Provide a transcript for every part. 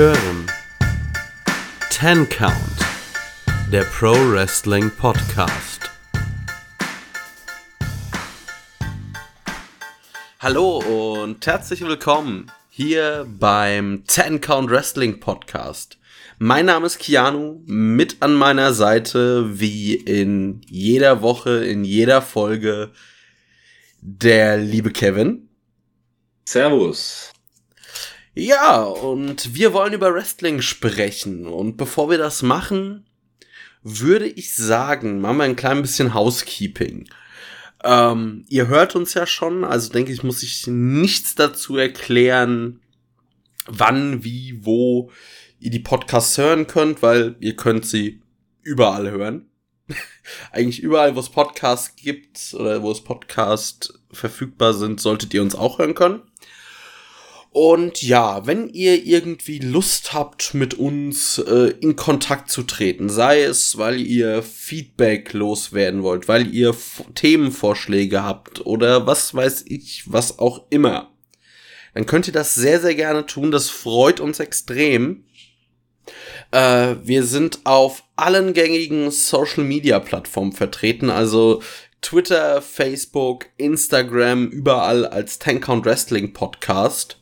hören Ten Count, der Pro Wrestling Podcast. Hallo und herzlich willkommen hier beim Ten Count Wrestling Podcast. Mein Name ist Keanu, mit an meiner Seite, wie in jeder Woche, in jeder Folge, der liebe Kevin. Servus. Ja, und wir wollen über Wrestling sprechen. Und bevor wir das machen, würde ich sagen, machen wir ein klein bisschen Housekeeping. Ähm, ihr hört uns ja schon, also denke ich, muss ich nichts dazu erklären, wann, wie, wo ihr die Podcasts hören könnt, weil ihr könnt sie überall hören. Eigentlich überall, wo es Podcasts gibt oder wo es Podcasts verfügbar sind, solltet ihr uns auch hören können. Und ja, wenn ihr irgendwie Lust habt, mit uns äh, in Kontakt zu treten, sei es, weil ihr Feedback loswerden wollt, weil ihr F Themenvorschläge habt oder was weiß ich, was auch immer, dann könnt ihr das sehr, sehr gerne tun. Das freut uns extrem. Äh, wir sind auf allen gängigen Social Media Plattformen vertreten, also Twitter, Facebook, Instagram, überall als Tank Count Wrestling Podcast.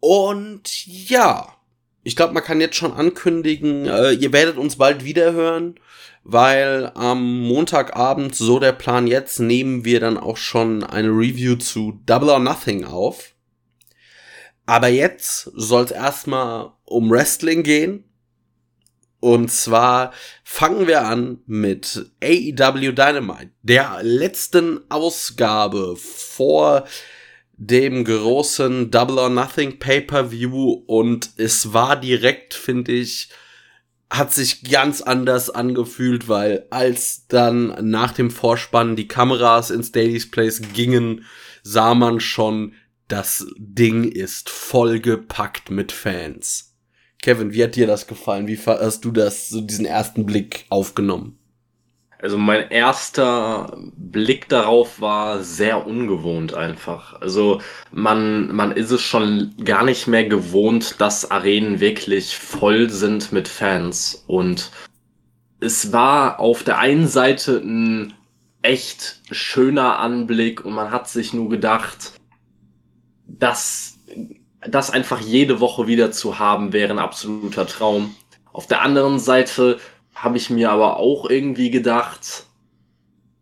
Und ja, ich glaube, man kann jetzt schon ankündigen, äh, ihr werdet uns bald wieder hören, weil am Montagabend, so der Plan jetzt, nehmen wir dann auch schon eine Review zu Double or Nothing auf. Aber jetzt soll es erstmal um Wrestling gehen. Und zwar fangen wir an mit AEW Dynamite, der letzten Ausgabe vor dem großen Double or Nothing Pay-per-View und es war direkt, finde ich, hat sich ganz anders angefühlt, weil als dann nach dem Vorspann die Kameras ins Daily's Place gingen, sah man schon, das Ding ist vollgepackt mit Fans. Kevin, wie hat dir das gefallen? Wie hast du das, so diesen ersten Blick aufgenommen? Also mein erster Blick darauf war sehr ungewohnt einfach. Also man, man ist es schon gar nicht mehr gewohnt, dass Arenen wirklich voll sind mit Fans. Und es war auf der einen Seite ein echt schöner Anblick und man hat sich nur gedacht, dass das einfach jede Woche wieder zu haben wäre ein absoluter Traum. Auf der anderen Seite habe ich mir aber auch irgendwie gedacht,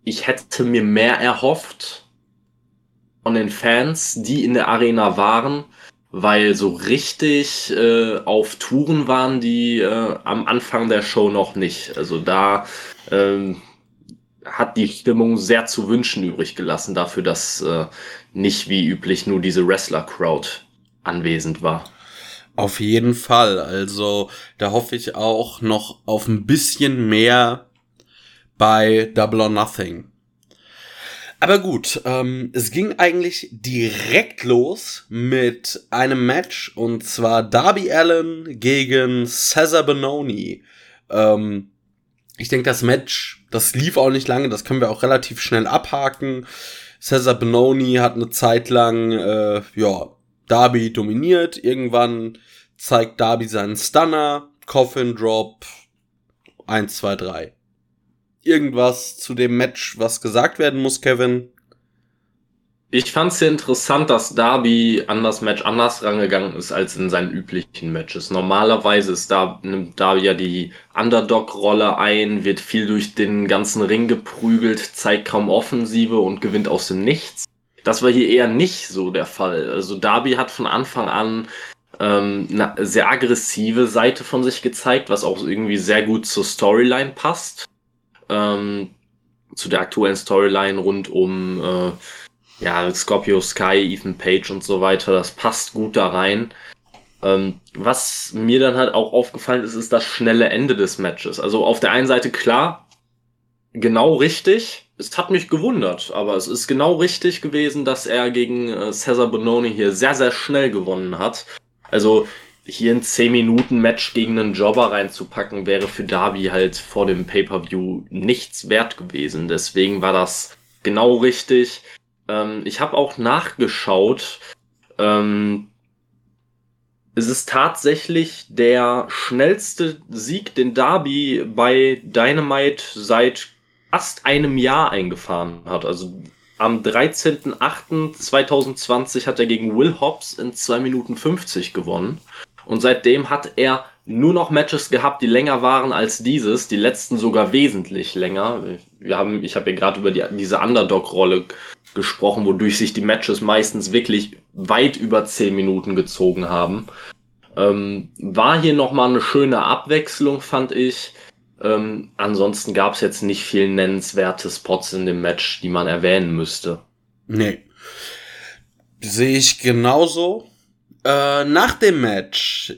ich hätte mir mehr erhofft von den Fans, die in der Arena waren, weil so richtig äh, auf Touren waren die äh, am Anfang der Show noch nicht. Also da ähm, hat die Stimmung sehr zu wünschen übrig gelassen dafür, dass äh, nicht wie üblich nur diese Wrestler-Crowd anwesend war. Auf jeden Fall. Also da hoffe ich auch noch auf ein bisschen mehr bei Double or Nothing. Aber gut, ähm, es ging eigentlich direkt los mit einem Match und zwar Darby Allen gegen Cesar Benoni. Ähm, ich denke, das Match, das lief auch nicht lange, das können wir auch relativ schnell abhaken. Cesar Benoni hat eine Zeit lang, äh, ja, Darby dominiert. Irgendwann zeigt Darby seinen Stunner, Coffin Drop, 1, 2, 3. Irgendwas zu dem Match, was gesagt werden muss, Kevin? Ich fand es sehr interessant, dass Darby an das Match anders rangegangen ist als in seinen üblichen Matches. Normalerweise ist da, nimmt Darby ja die Underdog-Rolle ein, wird viel durch den ganzen Ring geprügelt, zeigt kaum Offensive und gewinnt aus dem Nichts. Das war hier eher nicht so der Fall. Also Darby hat von Anfang an ähm, eine sehr aggressive Seite von sich gezeigt, was auch irgendwie sehr gut zur Storyline passt. Ähm, zu der aktuellen Storyline rund um äh, ja, Scorpio Sky, Ethan Page und so weiter. Das passt gut da rein. Ähm, was mir dann halt auch aufgefallen ist, ist das schnelle Ende des Matches. Also auf der einen Seite klar, genau richtig, es hat mich gewundert, aber es ist genau richtig gewesen, dass er gegen äh, Cesar Bononi hier sehr, sehr schnell gewonnen hat. Also hier ein 10 Minuten Match gegen einen Jobber reinzupacken, wäre für Darby halt vor dem Pay-per-View nichts wert gewesen. Deswegen war das genau richtig. Ähm, ich habe auch nachgeschaut. Ähm, es ist tatsächlich der schnellste Sieg, den Darby bei Dynamite seit fast einem Jahr eingefahren hat. Also am 13.08.2020 hat er gegen Will Hobbs in 2 Minuten 50 gewonnen. Und seitdem hat er nur noch Matches gehabt, die länger waren als dieses, die letzten sogar wesentlich länger. Wir haben, ich habe ja gerade über die, diese Underdog-Rolle gesprochen, wodurch sich die Matches meistens wirklich weit über 10 Minuten gezogen haben. Ähm, war hier nochmal eine schöne Abwechslung, fand ich. Ähm, ansonsten gab es jetzt nicht viel nennenswerte Spots in dem Match, die man erwähnen müsste. Nee. Sehe ich genauso. Äh, nach dem Match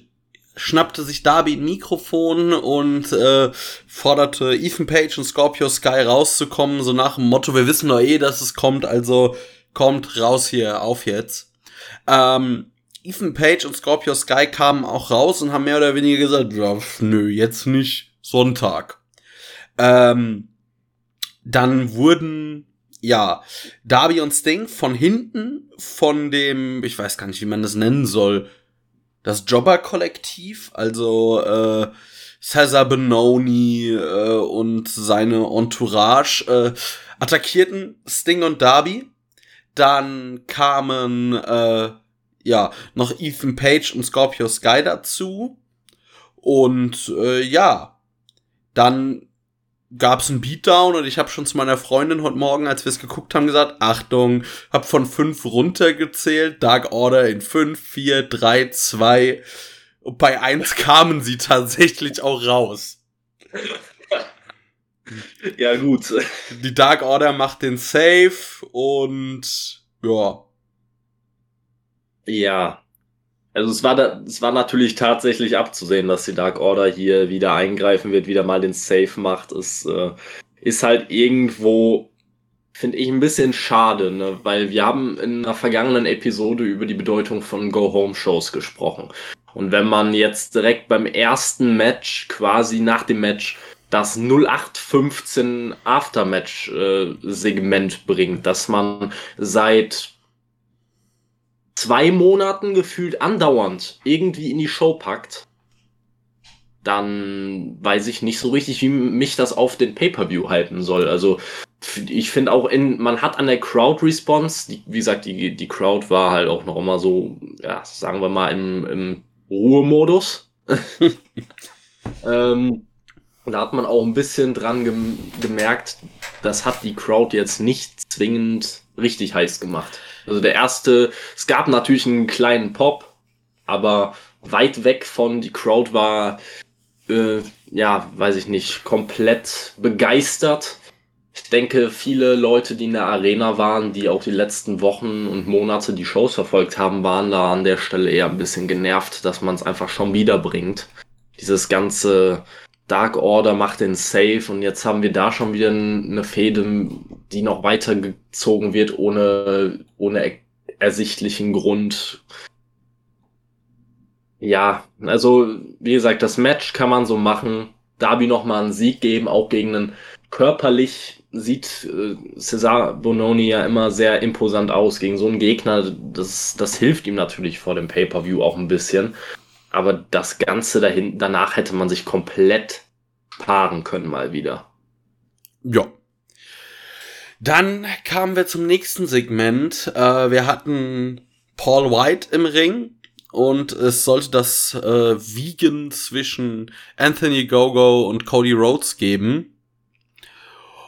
schnappte sich Darby ein Mikrofon und äh, forderte Ethan Page und Scorpio Sky rauszukommen, so nach dem Motto, wir wissen doch eh, dass es kommt, also kommt raus hier, auf jetzt. Ähm, Ethan Page und Scorpio Sky kamen auch raus und haben mehr oder weniger gesagt, ja, nö, jetzt nicht Sonntag. Ähm, dann wurden ja Darby und Sting von hinten von dem, ich weiß gar nicht, wie man das nennen soll, das Jobber-Kollektiv, also äh, Cesar Benoni äh, und seine Entourage äh, attackierten Sting und Darby. Dann kamen äh, ja noch Ethan Page und Scorpio Sky dazu. Und äh, ja, dann gab es einen Beatdown und ich habe schon zu meiner Freundin heute Morgen, als wir es geguckt haben, gesagt, Achtung, hab von fünf runtergezählt, Dark Order in fünf, vier, drei, zwei. Und bei eins kamen sie tatsächlich auch raus. Ja, gut. Die Dark Order macht den Save und ja. Ja, also es war, da, es war natürlich tatsächlich abzusehen, dass die Dark Order hier wieder eingreifen wird, wieder mal den Safe macht. Es äh, ist halt irgendwo, finde ich, ein bisschen schade, ne? weil wir haben in einer vergangenen Episode über die Bedeutung von Go-Home-Shows gesprochen. Und wenn man jetzt direkt beim ersten Match, quasi nach dem Match, das 0815 Aftermatch-Segment äh, bringt, dass man seit zwei Monaten gefühlt andauernd irgendwie in die Show packt, dann weiß ich nicht so richtig, wie mich das auf den Pay-per-View halten soll. Also ich finde auch in, man hat an der Crowd-Response, wie gesagt, die, die Crowd war halt auch noch immer so, ja, sagen wir mal, im, im Ruhemodus. ähm, da hat man auch ein bisschen dran gem gemerkt, das hat die Crowd jetzt nicht zwingend richtig heiß gemacht. Also der erste, es gab natürlich einen kleinen Pop, aber weit weg von, die Crowd war, äh, ja, weiß ich nicht, komplett begeistert. Ich denke, viele Leute, die in der Arena waren, die auch die letzten Wochen und Monate die Shows verfolgt haben, waren da an der Stelle eher ein bisschen genervt, dass man es einfach schon wieder bringt. Dieses ganze Dark Order macht den Safe und jetzt haben wir da schon wieder eine Fehde, die noch weitergezogen wird, ohne, ohne ersichtlichen Grund. Ja, also wie gesagt, das Match kann man so machen. Darby nochmal einen Sieg geben, auch gegen einen körperlich sieht äh, Cesar Bononi ja immer sehr imposant aus. Gegen so einen Gegner, das, das hilft ihm natürlich vor dem Pay-Per-View auch ein bisschen. Aber das Ganze dahin, danach hätte man sich komplett paaren können mal wieder. Ja. Dann kamen wir zum nächsten Segment. Äh, wir hatten Paul White im Ring und es sollte das äh, Wiegen zwischen Anthony Gogo und Cody Rhodes geben.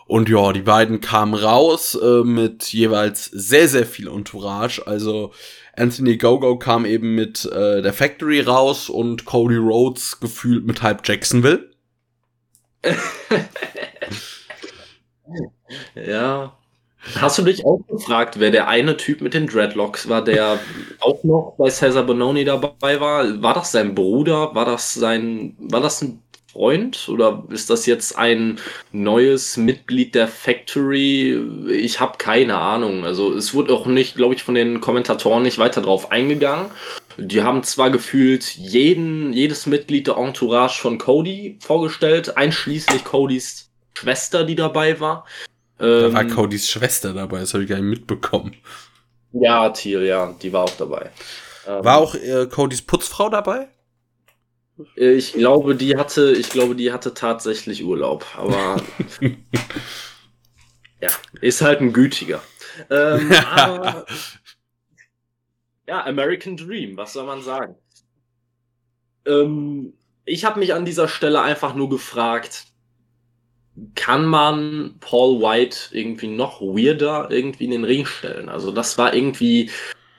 Und ja, die beiden kamen raus äh, mit jeweils sehr, sehr viel Entourage. Also Anthony Gogo kam eben mit äh, der Factory raus und Cody Rhodes gefühlt mit halb Jacksonville. Ja. Hast du dich auch gefragt, wer der eine Typ mit den Dreadlocks war, der auch noch bei Cesar Bononi dabei war? War das sein Bruder? War das sein, war das ein Freund oder ist das jetzt ein neues Mitglied der Factory? Ich habe keine Ahnung. Also es wurde auch nicht, glaube ich, von den Kommentatoren nicht weiter drauf eingegangen. Die haben zwar gefühlt jeden, jedes Mitglied der Entourage von Cody vorgestellt, einschließlich Codys Schwester, die dabei war. Da war ähm, Codys Schwester dabei, das habe ich gar nicht mitbekommen. Ja, Thiel, ja, die war auch dabei. Ähm, War auch äh, Codys Putzfrau dabei? Äh, ich glaube, die hatte, ich glaube, die hatte tatsächlich Urlaub, aber ja, ist halt ein gütiger. Ähm, aber, ja, American Dream, was soll man sagen? Ähm, ich habe mich an dieser Stelle einfach nur gefragt, kann man Paul White irgendwie noch weirder irgendwie in den Ring stellen? Also das war irgendwie,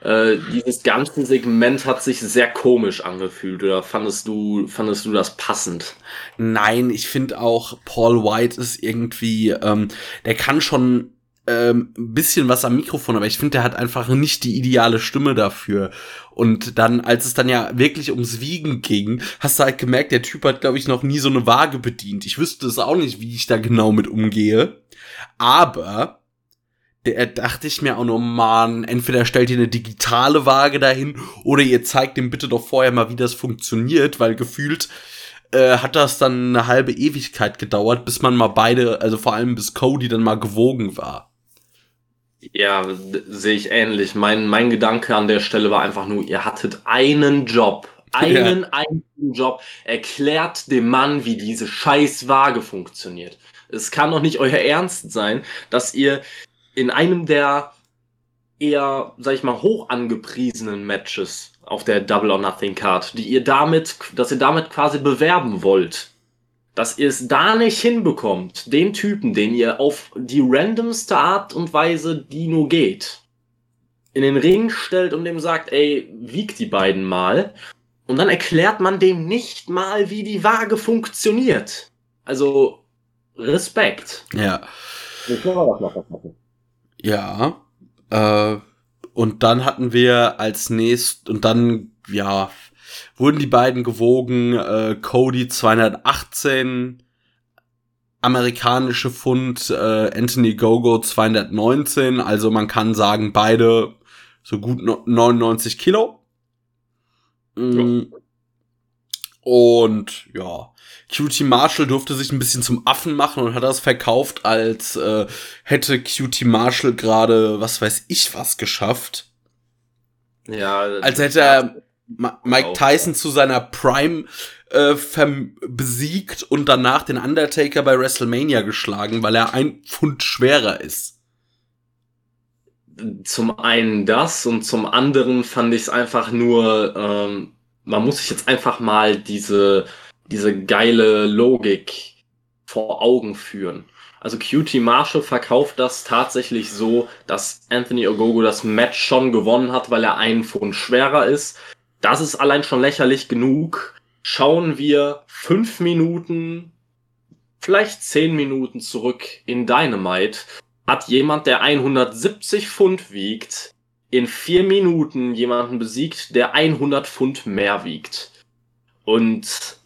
äh, dieses ganze Segment hat sich sehr komisch angefühlt. Oder fandest du, fandest du das passend? Nein, ich finde auch Paul White ist irgendwie, ähm, der kann schon ähm, ein bisschen was am Mikrofon, aber ich finde, der hat einfach nicht die ideale Stimme dafür. Und dann, als es dann ja wirklich ums Wiegen ging, hast du halt gemerkt, der Typ hat, glaube ich, noch nie so eine Waage bedient. Ich wüsste es auch nicht, wie ich da genau mit umgehe. Aber der dachte ich mir auch nur, man, entweder stellt ihr eine digitale Waage dahin oder ihr zeigt ihm bitte doch vorher mal, wie das funktioniert, weil gefühlt äh, hat das dann eine halbe Ewigkeit gedauert, bis man mal beide, also vor allem bis Cody dann mal gewogen war. Ja, sehe ich ähnlich. Mein, mein Gedanke an der Stelle war einfach nur, ihr hattet einen Job. Einen ja. einzigen Job. Erklärt dem Mann, wie diese scheiß Waage funktioniert. Es kann doch nicht euer Ernst sein, dass ihr in einem der eher, sag ich mal, hoch angepriesenen Matches auf der Double or Nothing Card, die ihr damit, dass ihr damit quasi bewerben wollt, dass ihr es da nicht hinbekommt, den Typen, den ihr auf die randomste Art und Weise, die nur geht, in den Ring stellt und dem sagt, ey, wiegt die beiden mal. Und dann erklärt man dem nicht mal, wie die Waage funktioniert. Also, Respekt. Ja. Ja. Äh, und dann hatten wir als nächst, und dann, ja, wurden die beiden gewogen, äh, Cody 218, amerikanische Pfund, äh, Anthony Gogo 219, also man kann sagen, beide so gut 99 Kilo. Mhm. Ja. Und ja, QT Marshall durfte sich ein bisschen zum Affen machen und hat das verkauft, als äh, hätte QT Marshall gerade, was weiß ich, was geschafft. Ja, als hätte er Mike Tyson zu seiner Prime äh, besiegt und danach den Undertaker bei WrestleMania geschlagen, weil er ein Pfund schwerer ist. Zum einen das und zum anderen fand ich es einfach nur, ähm, man muss sich jetzt einfach mal diese, diese geile Logik vor Augen führen. Also QT Marshall verkauft das tatsächlich so, dass Anthony Ogogo das Match schon gewonnen hat, weil er einen Pfund schwerer ist. Das ist allein schon lächerlich genug. Schauen wir fünf Minuten, vielleicht zehn Minuten zurück in Dynamite, hat jemand, der 170 Pfund wiegt, in vier Minuten jemanden besiegt, der 100 Pfund mehr wiegt. Und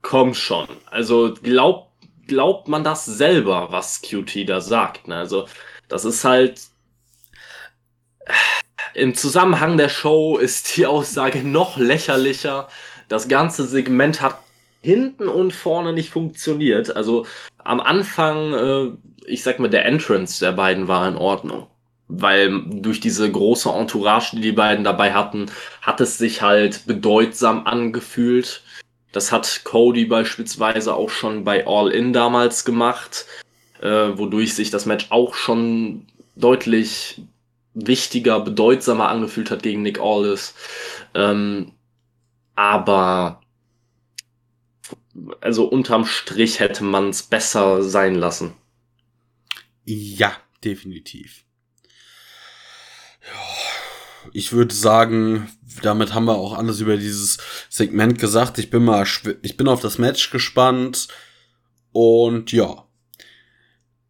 komm schon. Also glaubt, glaubt man das selber, was QT da sagt. Ne? Also das ist halt im Zusammenhang der Show ist die Aussage noch lächerlicher. Das ganze Segment hat hinten und vorne nicht funktioniert. Also am Anfang, äh, ich sag mal, der Entrance der beiden war in Ordnung. Weil durch diese große Entourage, die die beiden dabei hatten, hat es sich halt bedeutsam angefühlt. Das hat Cody beispielsweise auch schon bei All In damals gemacht, äh, wodurch sich das Match auch schon deutlich wichtiger, bedeutsamer angefühlt hat gegen Nick Aldis. Ähm, aber also unterm Strich hätte man es besser sein lassen. Ja, definitiv. Ja, ich würde sagen, damit haben wir auch alles über dieses Segment gesagt. Ich bin mal, ich bin auf das Match gespannt und ja,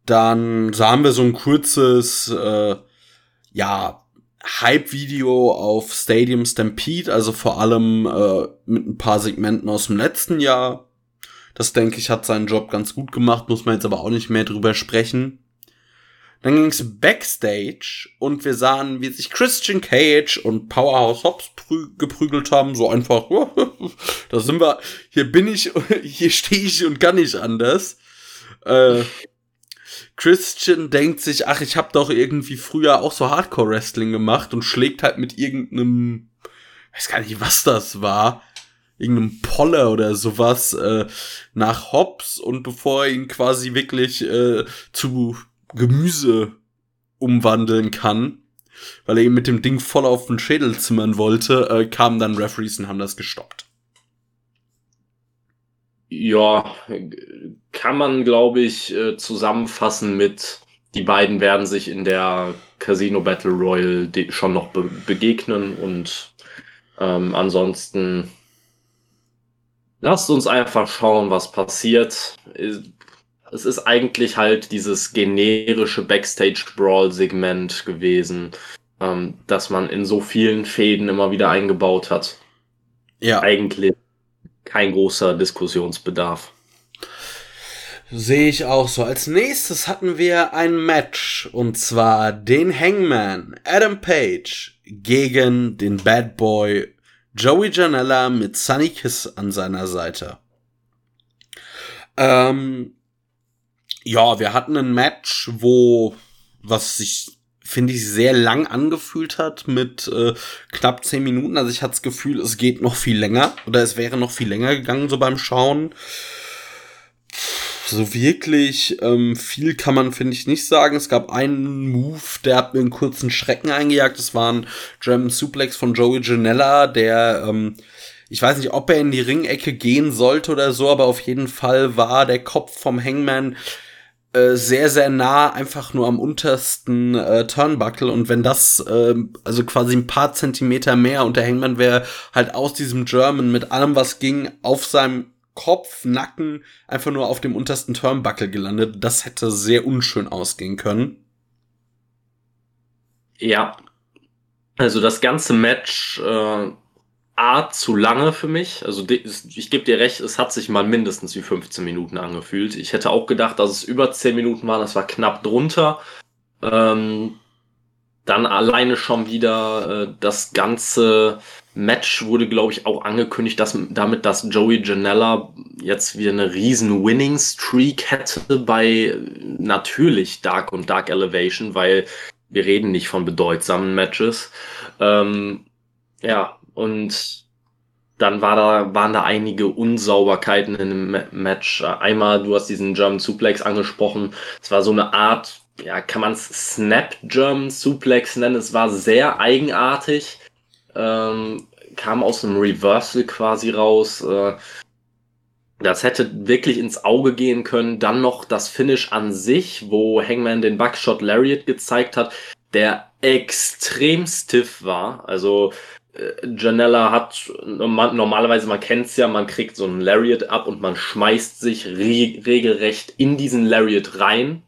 dann sahen wir so ein kurzes äh, ja, Hype-Video auf Stadium Stampede, also vor allem äh, mit ein paar Segmenten aus dem letzten Jahr. Das denke ich hat seinen Job ganz gut gemacht, muss man jetzt aber auch nicht mehr drüber sprechen. Dann ging's backstage und wir sahen, wie sich Christian Cage und Powerhouse Hobbs geprügelt haben. So einfach, da sind wir, hier bin ich, hier stehe ich und kann nicht anders. Äh, Christian denkt sich, ach, ich habe doch irgendwie früher auch so Hardcore-Wrestling gemacht und schlägt halt mit irgendeinem weiß gar nicht, was das war, irgendeinem Poller oder sowas, äh, nach Hobbs und bevor er ihn quasi wirklich äh, zu Gemüse umwandeln kann, weil er ihm mit dem Ding voll auf den Schädel zimmern wollte, äh, kamen dann Referees und haben das gestoppt. Ja, kann man, glaube ich, äh, zusammenfassen mit, die beiden werden sich in der Casino Battle Royale schon noch be begegnen und ähm, ansonsten lasst uns einfach schauen, was passiert. Es ist eigentlich halt dieses generische Backstage-Brawl-Segment gewesen, ähm, das man in so vielen Fäden immer wieder eingebaut hat. Ja. Eigentlich kein großer Diskussionsbedarf. Sehe ich auch so. Als nächstes hatten wir ein Match und zwar den Hangman Adam Page gegen den Bad Boy Joey Janella mit Sunny Kiss an seiner Seite. Ähm, ja, wir hatten ein Match, wo was sich finde ich sehr lang angefühlt hat mit äh, knapp zehn Minuten. Also ich hatte das Gefühl, es geht noch viel länger oder es wäre noch viel länger gegangen so beim Schauen so wirklich ähm, viel kann man, finde ich, nicht sagen. Es gab einen Move, der hat mir einen kurzen Schrecken eingejagt. Das war ein German Suplex von Joey Janella, der, ähm, ich weiß nicht, ob er in die Ringecke gehen sollte oder so, aber auf jeden Fall war der Kopf vom Hangman äh, sehr, sehr nah, einfach nur am untersten äh, Turnbuckle. Und wenn das, äh, also quasi ein paar Zentimeter mehr und der Hangman wäre halt aus diesem German mit allem, was ging, auf seinem Kopf, Nacken einfach nur auf dem untersten Turnbuckle gelandet. Das hätte sehr unschön ausgehen können. Ja. Also das ganze Match äh, A zu lange für mich. Also ich gebe dir recht, es hat sich mal mindestens wie 15 Minuten angefühlt. Ich hätte auch gedacht, dass es über 10 Minuten war, das war knapp drunter. Ähm, dann alleine schon wieder äh, das ganze Match wurde, glaube ich, auch angekündigt, dass damit, dass Joey Janella jetzt wieder eine riesen Winning Streak hätte bei natürlich Dark und Dark Elevation, weil wir reden nicht von bedeutsamen Matches. Ähm, ja, und dann war da, waren da einige Unsauberkeiten in dem Match. Einmal, du hast diesen German Suplex angesprochen. Es war so eine Art, ja, kann man es Snap German Suplex nennen. Es war sehr eigenartig ähm, kam aus einem Reversal quasi raus. Äh, das hätte wirklich ins Auge gehen können. Dann noch das Finish an sich, wo Hangman den Buckshot Lariat gezeigt hat, der extrem stiff war. Also Janella hat normalerweise, man kennt es ja, man kriegt so einen Lariat ab und man schmeißt sich re regelrecht in diesen Lariat rein,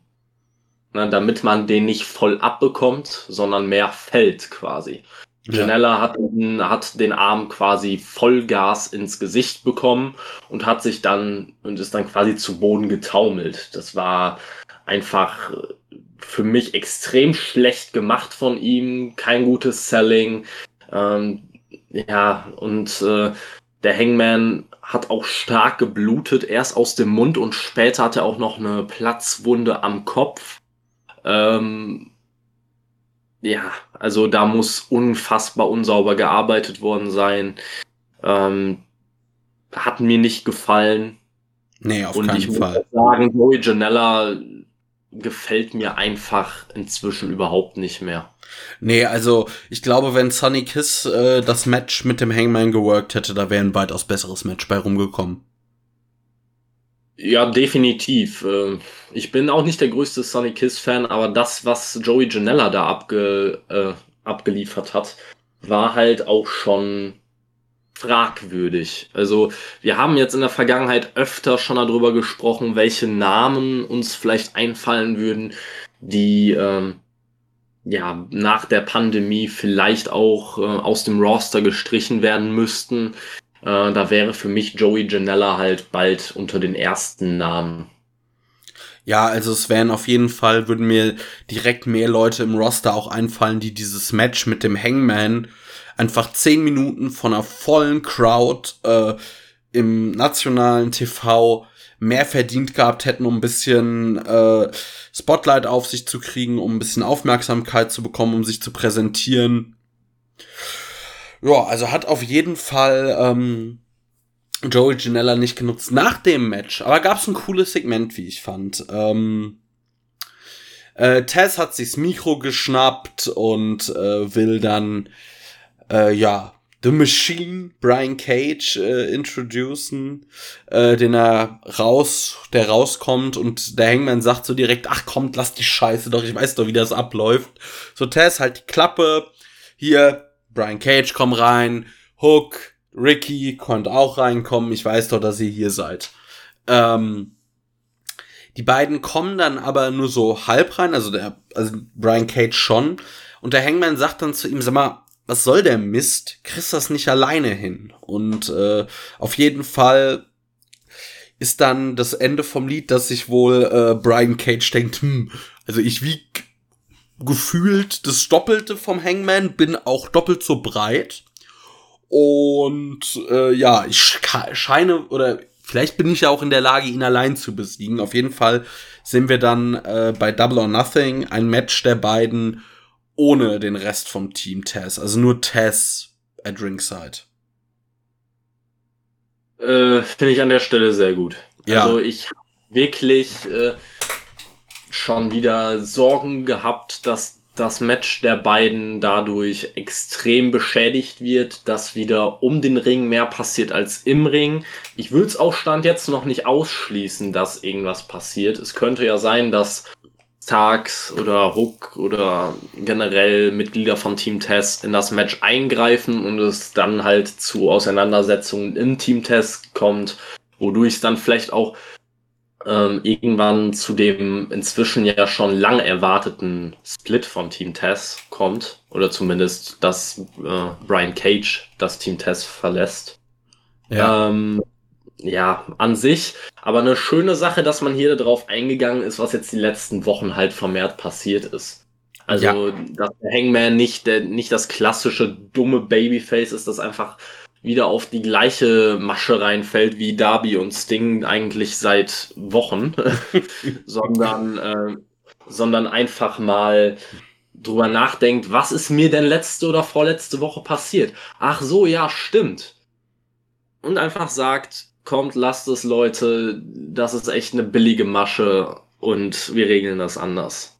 na, damit man den nicht voll abbekommt, sondern mehr fällt quasi. Janella hat, hat den Arm quasi Vollgas ins Gesicht bekommen und hat sich dann und ist dann quasi zu Boden getaumelt. Das war einfach für mich extrem schlecht gemacht von ihm, kein gutes Selling. Ähm, ja, und äh, der Hangman hat auch stark geblutet, erst aus dem Mund und später hat er auch noch eine Platzwunde am Kopf. Ähm, ja, also da muss unfassbar unsauber gearbeitet worden sein. Ähm, hat mir nicht gefallen. Nee, auf Und keinen ich Fall. Muss sagen, Joey Janella gefällt mir einfach inzwischen überhaupt nicht mehr. Nee, also ich glaube, wenn Sunny Kiss äh, das Match mit dem Hangman geworkt hätte, da wäre ein weitaus besseres Match bei rumgekommen. Ja, definitiv. Ähm, ich bin auch nicht der größte Sonny Kiss-Fan, aber das, was Joey Janella da abge, äh, abgeliefert hat, war halt auch schon fragwürdig. Also wir haben jetzt in der Vergangenheit öfter schon darüber gesprochen, welche Namen uns vielleicht einfallen würden, die ähm, ja nach der Pandemie vielleicht auch äh, aus dem Roster gestrichen werden müssten. Äh, da wäre für mich Joey Janella halt bald unter den ersten Namen. Ja, also es wären auf jeden Fall, würden mir direkt mehr Leute im Roster auch einfallen, die dieses Match mit dem Hangman einfach zehn Minuten von einer vollen Crowd äh, im nationalen TV mehr verdient gehabt hätten, um ein bisschen äh, Spotlight auf sich zu kriegen, um ein bisschen Aufmerksamkeit zu bekommen, um sich zu präsentieren. Ja, also hat auf jeden Fall ähm, Joey Janella nicht genutzt nach dem Match. Aber gab es ein cooles Segment, wie ich fand. Ähm, äh, Tess hat sich's Mikro geschnappt und äh, will dann, äh, ja, The Machine, Brian Cage, äh, introducen, äh, den er raus, der rauskommt und der Hangman sagt so direkt, ach kommt, lass die Scheiße doch, ich weiß doch, wie das abläuft. So Tess halt die Klappe, hier, Brian Cage komm rein, Hook, Ricky konnte auch reinkommen, ich weiß doch, dass ihr hier seid. Ähm, die beiden kommen dann aber nur so halb rein, also der, also Brian Cage schon. Und der Hangman sagt dann zu ihm, sag mal, was soll der Mist? Kriegst das nicht alleine hin? Und äh, auf jeden Fall ist dann das Ende vom Lied, dass sich wohl äh, Brian Cage denkt, hm, also ich wieg gefühlt das Doppelte vom Hangman, bin auch doppelt so breit. Und äh, ja, ich scheine oder Vielleicht bin ich ja auch in der Lage, ihn allein zu besiegen. Auf jeden Fall sehen wir dann äh, bei Double or Nothing ein Match der beiden ohne den Rest vom Team Tess. Also nur Tess at Ringside. Äh, Finde ich an der Stelle sehr gut. Ja. Also ich wirklich äh, schon wieder Sorgen gehabt, dass das Match der beiden dadurch extrem beschädigt wird, dass wieder um den Ring mehr passiert als im Ring. Ich würde es auch Stand jetzt noch nicht ausschließen, dass irgendwas passiert. Es könnte ja sein, dass Starks oder Hook oder generell Mitglieder von Team Test in das Match eingreifen und es dann halt zu Auseinandersetzungen im Team Test kommt, wodurch es dann vielleicht auch ähm, irgendwann zu dem inzwischen ja schon lang erwarteten Split von Team Tess kommt. Oder zumindest, dass äh, Brian Cage das Team Tess verlässt. Ja. Ähm, ja, an sich, aber eine schöne Sache, dass man hier darauf eingegangen ist, was jetzt die letzten Wochen halt vermehrt passiert ist. Also, ja. dass der Hangman nicht, der, nicht das klassische dumme Babyface ist, das einfach wieder auf die gleiche Masche reinfällt wie Darby und Sting eigentlich seit Wochen, sondern, äh, sondern einfach mal drüber nachdenkt, was ist mir denn letzte oder vorletzte Woche passiert? Ach so, ja, stimmt. Und einfach sagt, kommt, lasst es Leute, das ist echt eine billige Masche und wir regeln das anders.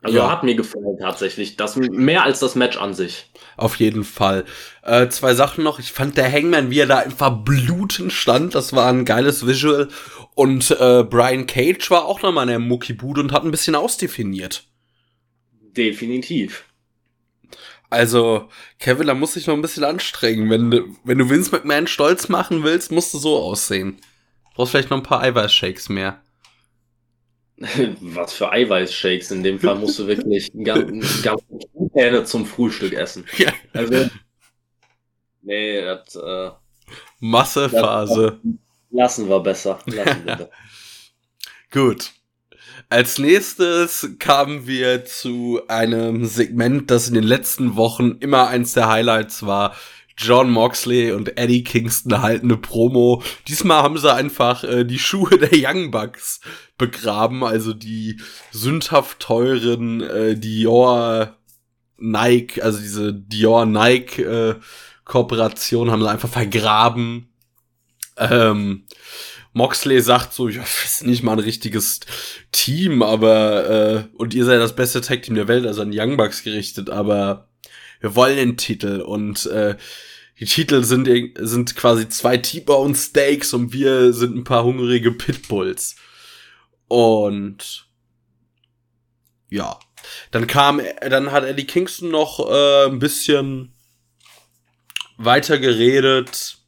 Also ja. hat mir gefallen tatsächlich. Das mehr als das Match an sich. Auf jeden Fall. Äh, zwei Sachen noch. Ich fand der Hangman, wie er da einfach blutend stand, das war ein geiles Visual. Und äh, Brian Cage war auch nochmal in der Muckibude und hat ein bisschen ausdefiniert. Definitiv. Also, Kevin, da muss ich noch ein bisschen anstrengen. Wenn du, wenn du Vince McMahon stolz machen willst, musst du so aussehen. Brauchst vielleicht noch ein paar Eiweißshakes mehr. Was für Eiweißshakes. In dem Fall musst du wirklich ganz, ganz Zähne zum Frühstück essen. Ja. Also, nee, das, äh, Massephase. Das, lassen wir besser. Lassen wir Gut. Als nächstes kamen wir zu einem Segment, das in den letzten Wochen immer eins der Highlights war. John Moxley und Eddie Kingston halten eine Promo. Diesmal haben sie einfach äh, die Schuhe der Young Bucks begraben, also die sündhaft teuren äh, Dior Nike, also diese Dior Nike äh, Kooperation haben sie einfach vergraben. Ähm, Moxley sagt so, ja, ist nicht mal ein richtiges Team, aber äh, und ihr seid das beste Tag Team der Welt, also an Young Bucks gerichtet, aber wir wollen den Titel und äh, die Titel sind, sind quasi zwei T-Bone Steaks und wir sind ein paar hungrige Pitbulls. Und ja, dann kam, dann hat Eddie Kingston noch äh, ein bisschen weiter geredet.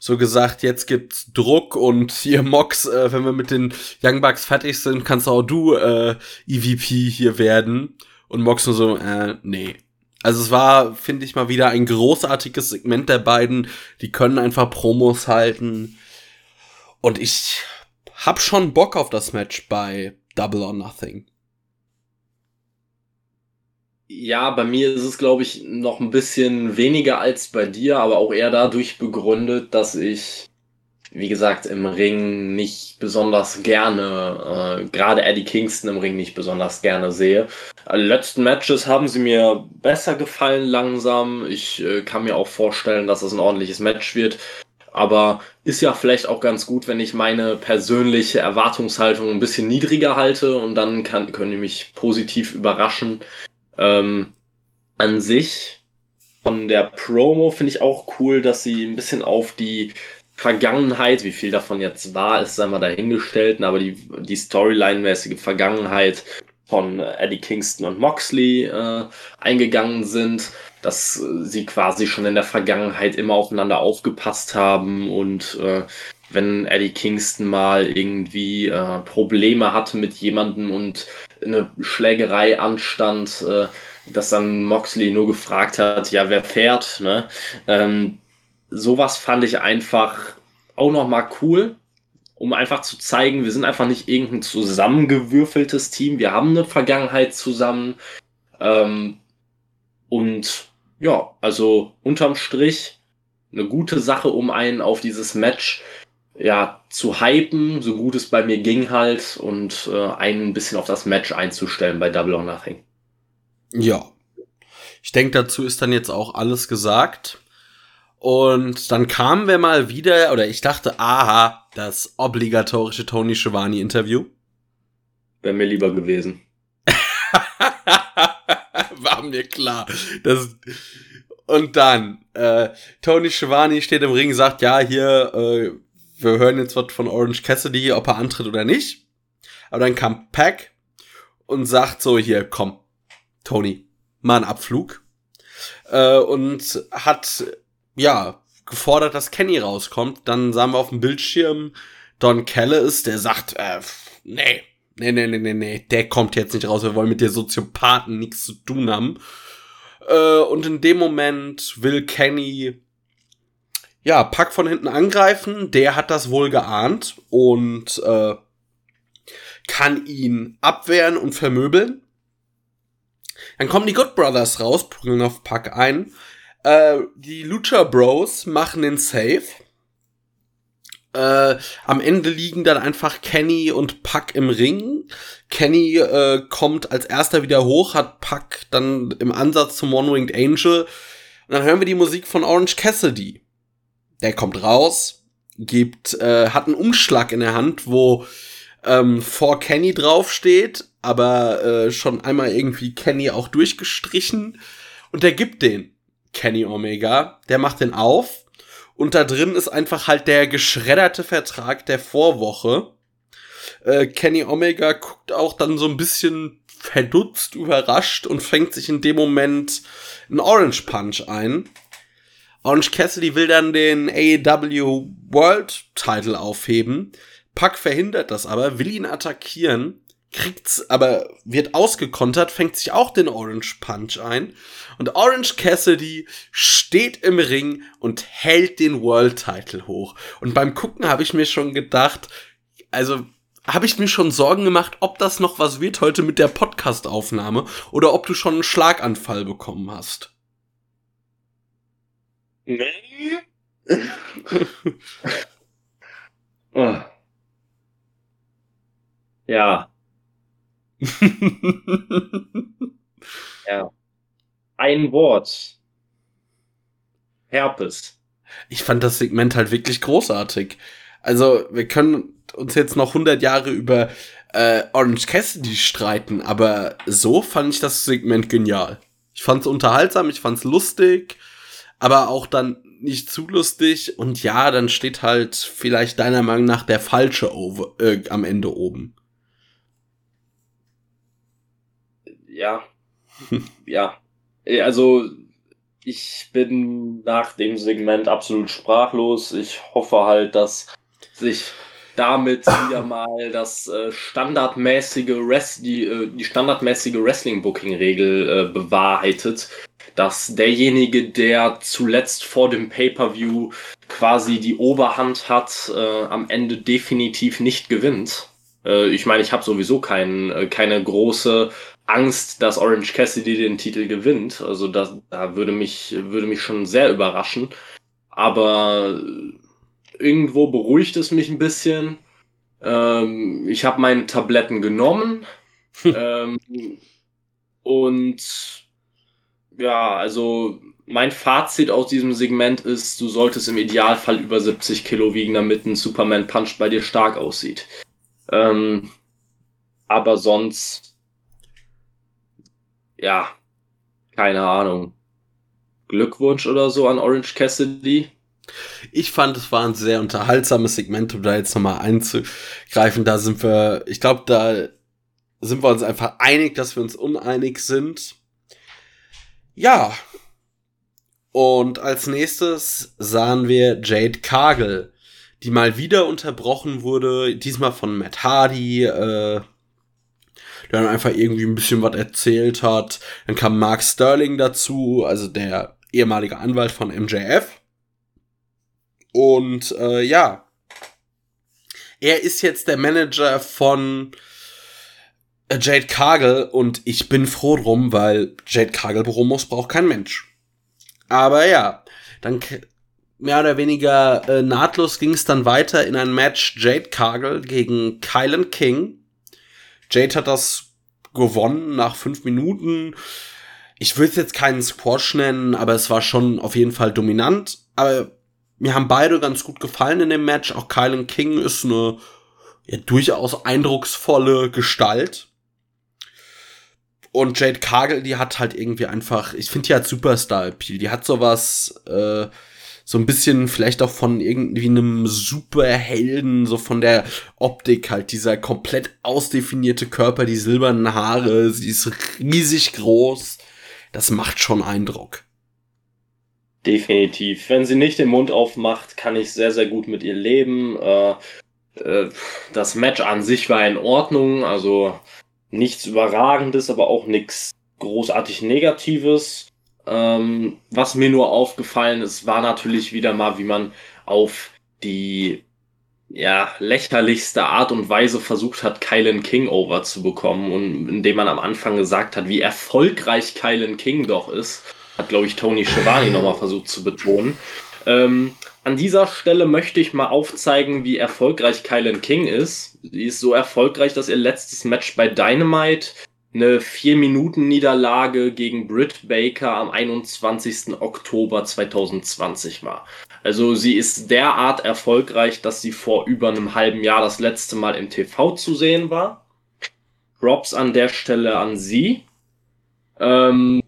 So gesagt, jetzt gibt's Druck und hier Mox, äh, wenn wir mit den Young Bucks fertig sind, kannst auch du äh, EVP hier werden. Und Mox nur so, äh, nee. Also es war, finde ich mal wieder ein großartiges Segment der beiden. Die können einfach Promos halten. Und ich hab schon Bock auf das Match bei Double or Nothing. Ja, bei mir ist es, glaube ich, noch ein bisschen weniger als bei dir, aber auch eher dadurch begründet, dass ich wie gesagt, im Ring nicht besonders gerne, äh, gerade Eddie Kingston im Ring nicht besonders gerne sehe. Äh, letzten Matches haben sie mir besser gefallen langsam. Ich äh, kann mir auch vorstellen, dass es ein ordentliches Match wird. Aber ist ja vielleicht auch ganz gut, wenn ich meine persönliche Erwartungshaltung ein bisschen niedriger halte und dann kann, können die mich positiv überraschen. Ähm, an sich von der Promo finde ich auch cool, dass sie ein bisschen auf die Vergangenheit, wie viel davon jetzt war, ist einmal dahingestellt, aber die, die Storyline-mäßige Vergangenheit von Eddie Kingston und Moxley äh, eingegangen sind, dass sie quasi schon in der Vergangenheit immer aufeinander aufgepasst haben und äh, wenn Eddie Kingston mal irgendwie äh, Probleme hatte mit jemandem und eine Schlägerei anstand, äh, dass dann Moxley nur gefragt hat, ja, wer fährt, ne? Ähm, sowas fand ich einfach auch nochmal cool, um einfach zu zeigen, wir sind einfach nicht irgendein zusammengewürfeltes Team, wir haben eine Vergangenheit zusammen. Ähm, und ja, also unterm Strich eine gute Sache, um einen auf dieses Match ja, zu hypen, so gut es bei mir ging halt und äh, einen ein bisschen auf das Match einzustellen bei Double or Nothing. Ja. Ich denke, dazu ist dann jetzt auch alles gesagt. Und dann kamen wir mal wieder, oder ich dachte, aha, das obligatorische Tony Schiavone Interview. Wäre mir lieber gewesen. War mir klar. Das und dann, äh, Tony Schiavone steht im Ring, sagt, ja, hier, äh, wir hören jetzt was von Orange Cassidy, ob er antritt oder nicht. Aber dann kam Pack und sagt so, hier, komm, Tony, mal einen Abflug. Äh, und hat ja, gefordert, dass Kenny rauskommt. Dann sahen wir auf dem Bildschirm Don Callis, der sagt, äh, nee, nee, nee, nee, nee, nee, der kommt jetzt nicht raus, wir wollen mit der Soziopathen nichts zu tun haben. Äh, und in dem Moment will Kenny ja, Pack von hinten angreifen. Der hat das wohl geahnt und äh, kann ihn abwehren und vermöbeln. Dann kommen die Good Brothers raus, prügeln auf Pack ein. Äh, die Lucha Bros machen den Save. Äh, am Ende liegen dann einfach Kenny und Puck im Ring. Kenny äh, kommt als erster wieder hoch, hat Puck dann im Ansatz zum One-Winged Angel. Und dann hören wir die Musik von Orange Cassidy. Der kommt raus, gibt, äh, hat einen Umschlag in der Hand, wo ähm, vor Kenny draufsteht, aber äh, schon einmal irgendwie Kenny auch durchgestrichen. Und der gibt den. Kenny Omega, der macht den auf und da drin ist einfach halt der geschredderte Vertrag der Vorwoche. Äh, Kenny Omega guckt auch dann so ein bisschen verdutzt, überrascht und fängt sich in dem Moment einen Orange Punch ein. Orange Cassidy will dann den AEW World Title aufheben. Puck verhindert das aber, will ihn attackieren kriegt's, aber wird ausgekontert, fängt sich auch den Orange Punch ein. Und Orange Cassidy steht im Ring und hält den World Title hoch. Und beim Gucken habe ich mir schon gedacht, also habe ich mir schon Sorgen gemacht, ob das noch was wird heute mit der Podcast-Aufnahme oder ob du schon einen Schlaganfall bekommen hast. Nee. oh. Ja, ja. Ein Wort. Herpes. Ich fand das Segment halt wirklich großartig. Also, wir können uns jetzt noch 100 Jahre über äh, Orange Cassidy streiten, aber so fand ich das Segment genial. Ich fand's unterhaltsam, ich fand's lustig, aber auch dann nicht zu lustig und ja, dann steht halt vielleicht deiner Meinung nach der falsche over, äh, am Ende oben. ja, ja. Also ich bin nach dem Segment absolut sprachlos. Ich hoffe halt, dass sich damit wieder mal das äh, standardmäßige Rest, die, äh, die standardmäßige Wrestling-Booking-Regel äh, bewahrheitet, dass derjenige, der zuletzt vor dem Pay-per-View quasi die Oberhand hat, äh, am Ende definitiv nicht gewinnt. Äh, ich meine, ich habe sowieso kein, äh, keine große Angst, dass Orange Cassidy den Titel gewinnt. Also das, da würde mich, würde mich schon sehr überraschen. Aber irgendwo beruhigt es mich ein bisschen. Ähm, ich habe meine Tabletten genommen. ähm, und ja, also mein Fazit aus diesem Segment ist, du solltest im Idealfall über 70 Kilo wiegen, damit ein Superman Punch bei dir stark aussieht. Ähm, aber sonst, ja, keine Ahnung. Glückwunsch oder so an Orange Cassidy. Ich fand, es war ein sehr unterhaltsames Segment, um da jetzt nochmal einzugreifen. Da sind wir, ich glaube, da sind wir uns einfach einig, dass wir uns uneinig sind. Ja. Und als nächstes sahen wir Jade Cargill, die mal wieder unterbrochen wurde, diesmal von Matt Hardy, äh, der dann einfach irgendwie ein bisschen was erzählt hat. Dann kam Mark Sterling dazu, also der ehemalige Anwalt von MJF. Und äh, ja, er ist jetzt der Manager von Jade Cargill und ich bin froh drum, weil Jade Cargill Promos braucht kein Mensch. Aber ja, dann mehr oder weniger äh, nahtlos ging es dann weiter in ein Match Jade Cargill gegen Kylan King. Jade hat das gewonnen nach fünf Minuten. Ich würde es jetzt keinen Squash nennen, aber es war schon auf jeden Fall dominant. Aber mir haben beide ganz gut gefallen in dem Match. Auch Kylan King ist eine ja, durchaus eindrucksvolle Gestalt. Und Jade Cargill, die hat halt irgendwie einfach, ich finde, die hat Superstar-Appeal. Die hat sowas, äh, so ein bisschen vielleicht auch von irgendwie einem Superhelden, so von der Optik halt, dieser komplett ausdefinierte Körper, die silbernen Haare, sie ist riesig groß. Das macht schon Eindruck. Definitiv. Wenn sie nicht den Mund aufmacht, kann ich sehr, sehr gut mit ihr leben. Äh, äh, das Match an sich war in Ordnung, also nichts Überragendes, aber auch nichts großartig Negatives. Ähm, was mir nur aufgefallen ist, war natürlich wieder mal, wie man auf die ja, lächerlichste Art und Weise versucht hat, Kylan King over zu bekommen und indem man am Anfang gesagt hat, wie erfolgreich Kylan King doch ist, hat, glaube ich, Tony Schiavone nochmal versucht zu betonen. Ähm, an dieser Stelle möchte ich mal aufzeigen, wie erfolgreich Kylan King ist. Sie ist so erfolgreich, dass ihr letztes Match bei Dynamite eine 4-Minuten-Niederlage gegen Britt Baker am 21. Oktober 2020 war. Also sie ist derart erfolgreich, dass sie vor über einem halben Jahr das letzte Mal im TV zu sehen war. Props an der Stelle an sie. Ähm,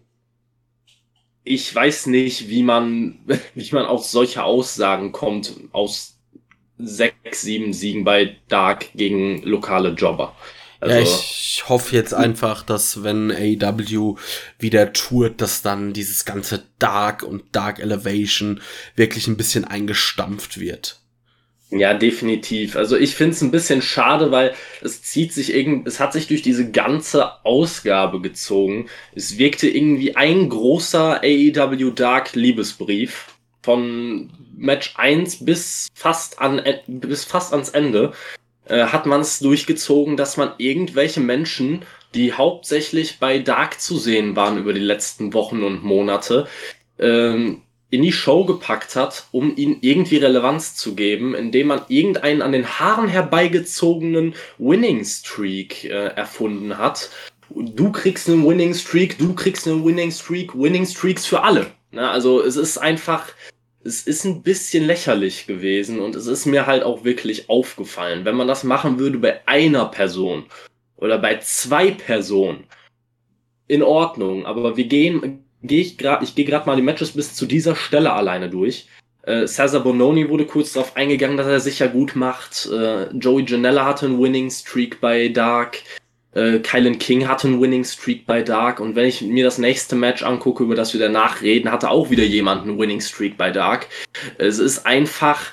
ich weiß nicht, wie man, wie man auf solche Aussagen kommt aus sechs, sieben Siegen bei Dark gegen lokale Jobber. Also, ja, ich hoffe jetzt einfach, dass wenn AEW wieder tourt, dass dann dieses ganze Dark und Dark Elevation wirklich ein bisschen eingestampft wird. Ja, definitiv. Also ich finde es ein bisschen schade, weil es zieht sich irgendwie, es hat sich durch diese ganze Ausgabe gezogen. Es wirkte irgendwie ein großer AEW Dark Liebesbrief von Match 1 bis fast an bis fast ans Ende. Äh, hat man es durchgezogen, dass man irgendwelche Menschen, die hauptsächlich bei Dark zu sehen waren über die letzten Wochen und Monate, ähm, in die Show gepackt hat, um ihnen irgendwie Relevanz zu geben, indem man irgendeinen an den Haaren herbeigezogenen Winning Streak äh, erfunden hat. Du kriegst einen Winning Streak, du kriegst einen Winning Streak, Winning Streaks für alle. Ne? also es ist einfach, es ist ein bisschen lächerlich gewesen und es ist mir halt auch wirklich aufgefallen. Wenn man das machen würde bei einer Person oder bei zwei Personen, in Ordnung, aber wir gehen, gehe ich gerade, ich gehe gerade mal die Matches bis zu dieser Stelle alleine durch. Äh, Cesar Bononi wurde kurz darauf eingegangen, dass er sich ja gut macht. Äh, Joey Janella hatte einen Winning Streak bei Dark. Äh, Kylan King hatte einen Winning Streak bei Dark und wenn ich mir das nächste Match angucke, über das wir danach reden, hatte auch wieder jemand einen Winning Streak bei Dark. Es ist einfach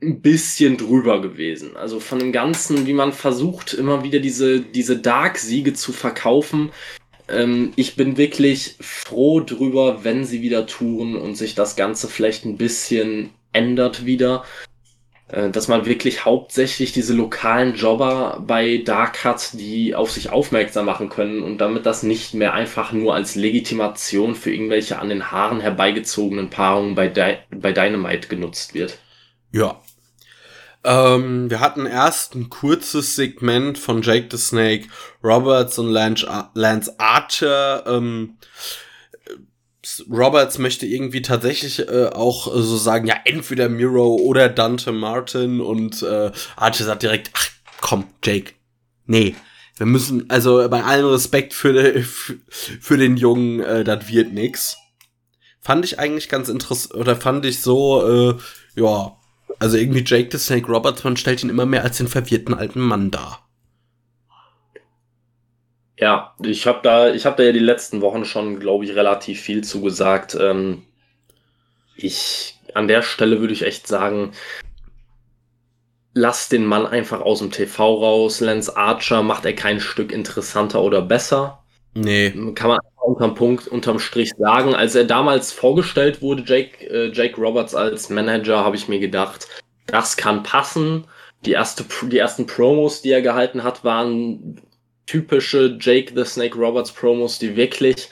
ein bisschen drüber gewesen. Also von dem Ganzen, wie man versucht, immer wieder diese, diese Dark-Siege zu verkaufen. Ähm, ich bin wirklich froh drüber, wenn sie wieder touren und sich das Ganze vielleicht ein bisschen ändert wieder. äh, dass man wirklich hauptsächlich diese lokalen Jobber bei Dark hat, die auf sich aufmerksam machen können und damit das nicht mehr einfach nur als Legitimation für irgendwelche an den Haaren herbeigezogenen Paarungen bei, Di bei Dynamite genutzt wird. Ja. Ähm, wir hatten erst ein kurzes Segment von Jake the Snake Roberts und Lance, Archer. Ähm, Roberts möchte irgendwie tatsächlich äh, auch äh, so sagen, ja, entweder Miro oder Dante Martin und äh, Archer sagt direkt, ach komm, Jake, nee, wir müssen, also bei allem Respekt für, de, für den Jungen, äh, das wird nix. Fand ich eigentlich ganz interessant, oder fand ich so, äh, ja, also irgendwie Jake the Snake Roberts, man stellt ihn immer mehr als den verwirrten alten Mann dar. Ja, ich habe da, ich habe da ja die letzten Wochen schon, glaube ich, relativ viel zugesagt. Ähm, ich an der Stelle würde ich echt sagen, lass den Mann einfach aus dem TV raus. Lance Archer macht er kein Stück interessanter oder besser. Nee. Kann man unterm Punkt, unterm Strich sagen. Als er damals vorgestellt wurde, Jake, äh, Jake Roberts als Manager, habe ich mir gedacht, das kann passen. Die, erste, die ersten Promos, die er gehalten hat, waren typische Jake the Snake Roberts Promos, die wirklich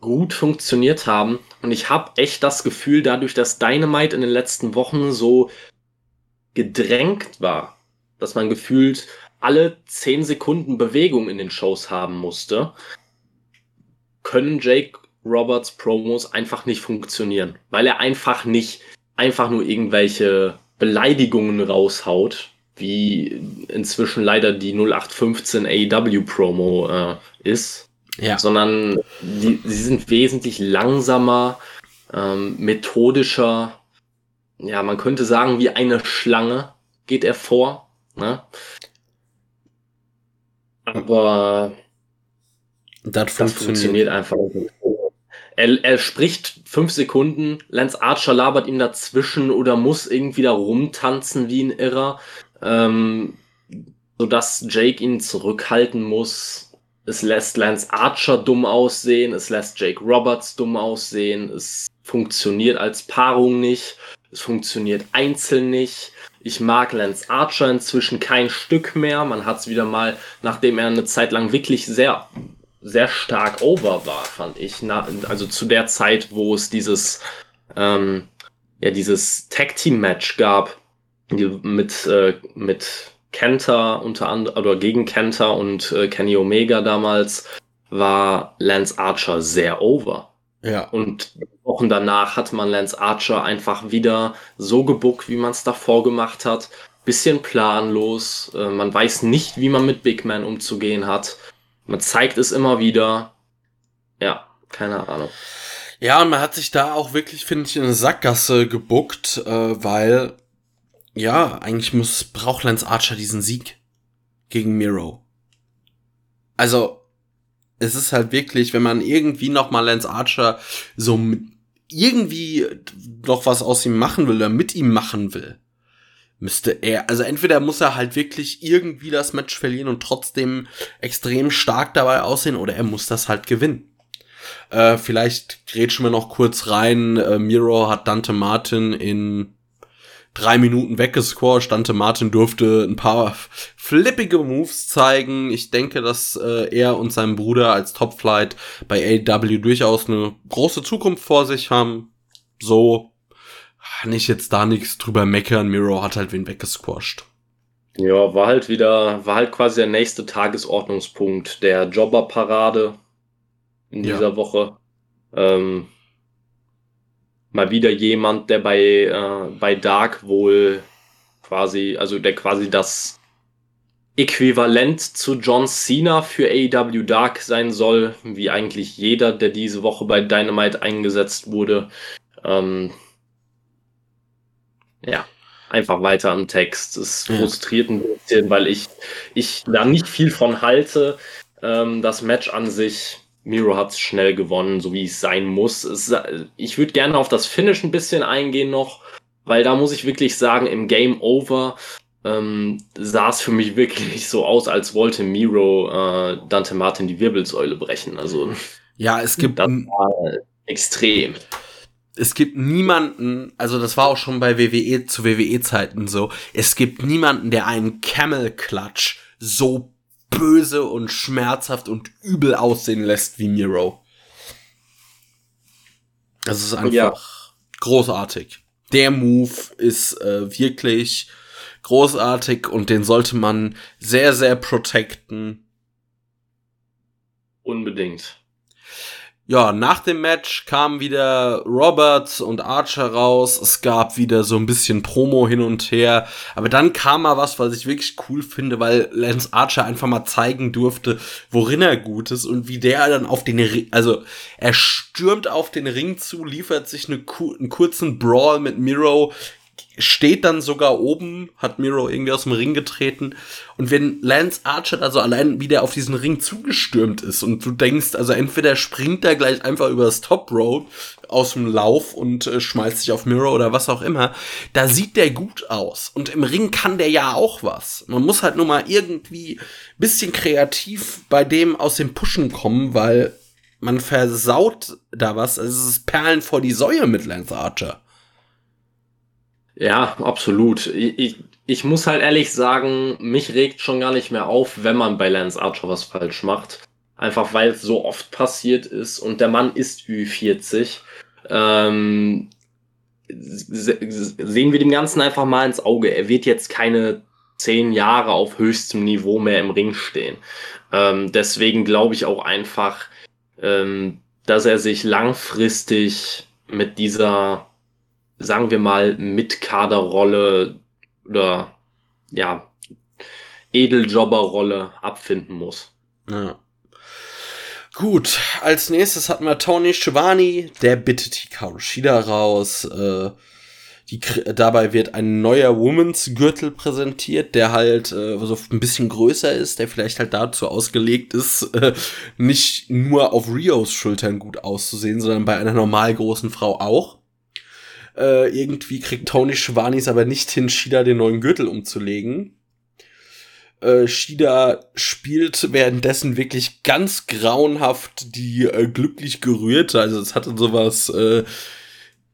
gut funktioniert haben. Und ich habe echt das Gefühl, dadurch, dass Dynamite in den letzten Wochen so gedrängt war, dass man gefühlt alle 10 Sekunden Bewegung in den Shows haben musste, können Jake Roberts Promos einfach nicht funktionieren, weil er einfach nicht einfach nur irgendwelche Beleidigungen raushaut, wie inzwischen leider die 0815 AEW Promo äh, ist, ja. sondern die, sie sind wesentlich langsamer, ähm, methodischer. Ja, man könnte sagen, wie eine Schlange geht er vor. Ne? Aber das funktioniert, das funktioniert einfach nicht. Er, er spricht fünf Sekunden, Lance Archer labert ihm dazwischen oder muss irgendwie da rumtanzen wie ein Irrer ähm, sodass Jake ihn zurückhalten muss. Es lässt Lance Archer dumm aussehen, es lässt Jake Roberts dumm aussehen, es funktioniert als Paarung nicht, es funktioniert einzeln nicht. Ich mag Lance Archer inzwischen kein Stück mehr. Man hat es wieder mal, nachdem er eine Zeit lang wirklich sehr, sehr stark over war, fand ich. Na, also zu der Zeit, wo es dieses, ähm, ja, dieses Tag Team Match gab mit, äh, mit Kenta unter anderem, oder gegen Kenta und äh, Kenny Omega damals, war Lance Archer sehr over. Ja. Und Wochen danach hat man Lance Archer einfach wieder so gebuckt, wie man es davor gemacht hat. Bisschen planlos. Äh, man weiß nicht, wie man mit Big Man umzugehen hat. Man zeigt es immer wieder. Ja, keine Ahnung. Ja, und man hat sich da auch wirklich, finde ich, in eine Sackgasse gebuckt, äh, weil ja, eigentlich muss, braucht Lance Archer diesen Sieg gegen Miro. Also, es ist halt wirklich, wenn man irgendwie noch mal Lance Archer so irgendwie noch was aus ihm machen will oder mit ihm machen will, müsste er, also entweder muss er halt wirklich irgendwie das Match verlieren und trotzdem extrem stark dabei aussehen oder er muss das halt gewinnen. Äh, vielleicht grätschen wir noch kurz rein. Äh, Miro hat Dante Martin in drei Minuten weggescored. Dante Martin durfte ein paar flippige Moves zeigen. Ich denke, dass äh, er und sein Bruder als Topflight bei AW durchaus eine große Zukunft vor sich haben. So kann ich jetzt da nichts drüber meckern. Miro hat halt wen weggesquasht. Ja, war halt wieder, war halt quasi der nächste Tagesordnungspunkt der Jobberparade in dieser ja. Woche. Ähm, mal wieder jemand, der bei, äh, bei Dark wohl quasi, also der quasi das Äquivalent zu John Cena für AEW Dark sein soll, wie eigentlich jeder, der diese Woche bei Dynamite eingesetzt wurde. Ähm, ja, einfach weiter am Text. Es frustriert ein bisschen, weil ich, ich da nicht viel von halte. Ähm, das Match an sich Miro hat es schnell gewonnen, so wie es sein muss. Es, ich würde gerne auf das Finish ein bisschen eingehen noch, weil da muss ich wirklich sagen, im Game Over ähm, sah es für mich wirklich so aus, als wollte Miro äh, Dante Martin die Wirbelsäule brechen. Also ja, es gibt das war extrem. Es gibt niemanden, also das war auch schon bei WWE zu WWE-Zeiten so, es gibt niemanden, der einen Camel Clutch so böse und schmerzhaft und übel aussehen lässt wie Miro. Das ist einfach ja. großartig. Der Move ist äh, wirklich großartig und den sollte man sehr, sehr protecten. Unbedingt. Ja, nach dem Match kamen wieder Roberts und Archer raus. Es gab wieder so ein bisschen Promo hin und her. Aber dann kam mal was, was ich wirklich cool finde, weil Lance Archer einfach mal zeigen durfte, worin er gut ist und wie der dann auf den, Ring, also er stürmt auf den Ring zu, liefert sich eine, einen kurzen Brawl mit Miro, steht dann sogar oben, hat Miro irgendwie aus dem Ring getreten. Und wenn Lance Archer also allein wieder auf diesen Ring zugestürmt ist und du denkst, also entweder springt er gleich einfach über das Top Road aus dem Lauf und äh, schmeißt sich auf Miro oder was auch immer, da sieht der gut aus. Und im Ring kann der ja auch was. Man muss halt nur mal irgendwie bisschen kreativ bei dem aus dem Pushen kommen, weil man versaut da was. Also es ist Perlen vor die Säue mit Lance Archer. Ja, absolut. Ich, ich muss halt ehrlich sagen, mich regt schon gar nicht mehr auf, wenn man bei Lance Archer was falsch macht. Einfach weil es so oft passiert ist und der Mann ist Ü40. Ähm, sehen wir dem Ganzen einfach mal ins Auge. Er wird jetzt keine zehn Jahre auf höchstem Niveau mehr im Ring stehen. Ähm, deswegen glaube ich auch einfach, ähm, dass er sich langfristig mit dieser sagen wir mal, Mitkaderrolle oder ja, Edeljobberrolle abfinden muss. Ja. Gut, als nächstes hatten wir Tony Schiavone, der bittet Hikaru Shida raus. Äh, die, dabei wird ein neuer Women's Gürtel präsentiert, der halt äh, so ein bisschen größer ist, der vielleicht halt dazu ausgelegt ist, äh, nicht nur auf Rios Schultern gut auszusehen, sondern bei einer normal großen Frau auch. Äh, irgendwie kriegt Tony Schwanis aber nicht hin, Shida den neuen Gürtel umzulegen. Äh, Shida spielt währenddessen wirklich ganz grauenhaft die äh, glücklich gerührt. Also es hatte sowas, äh,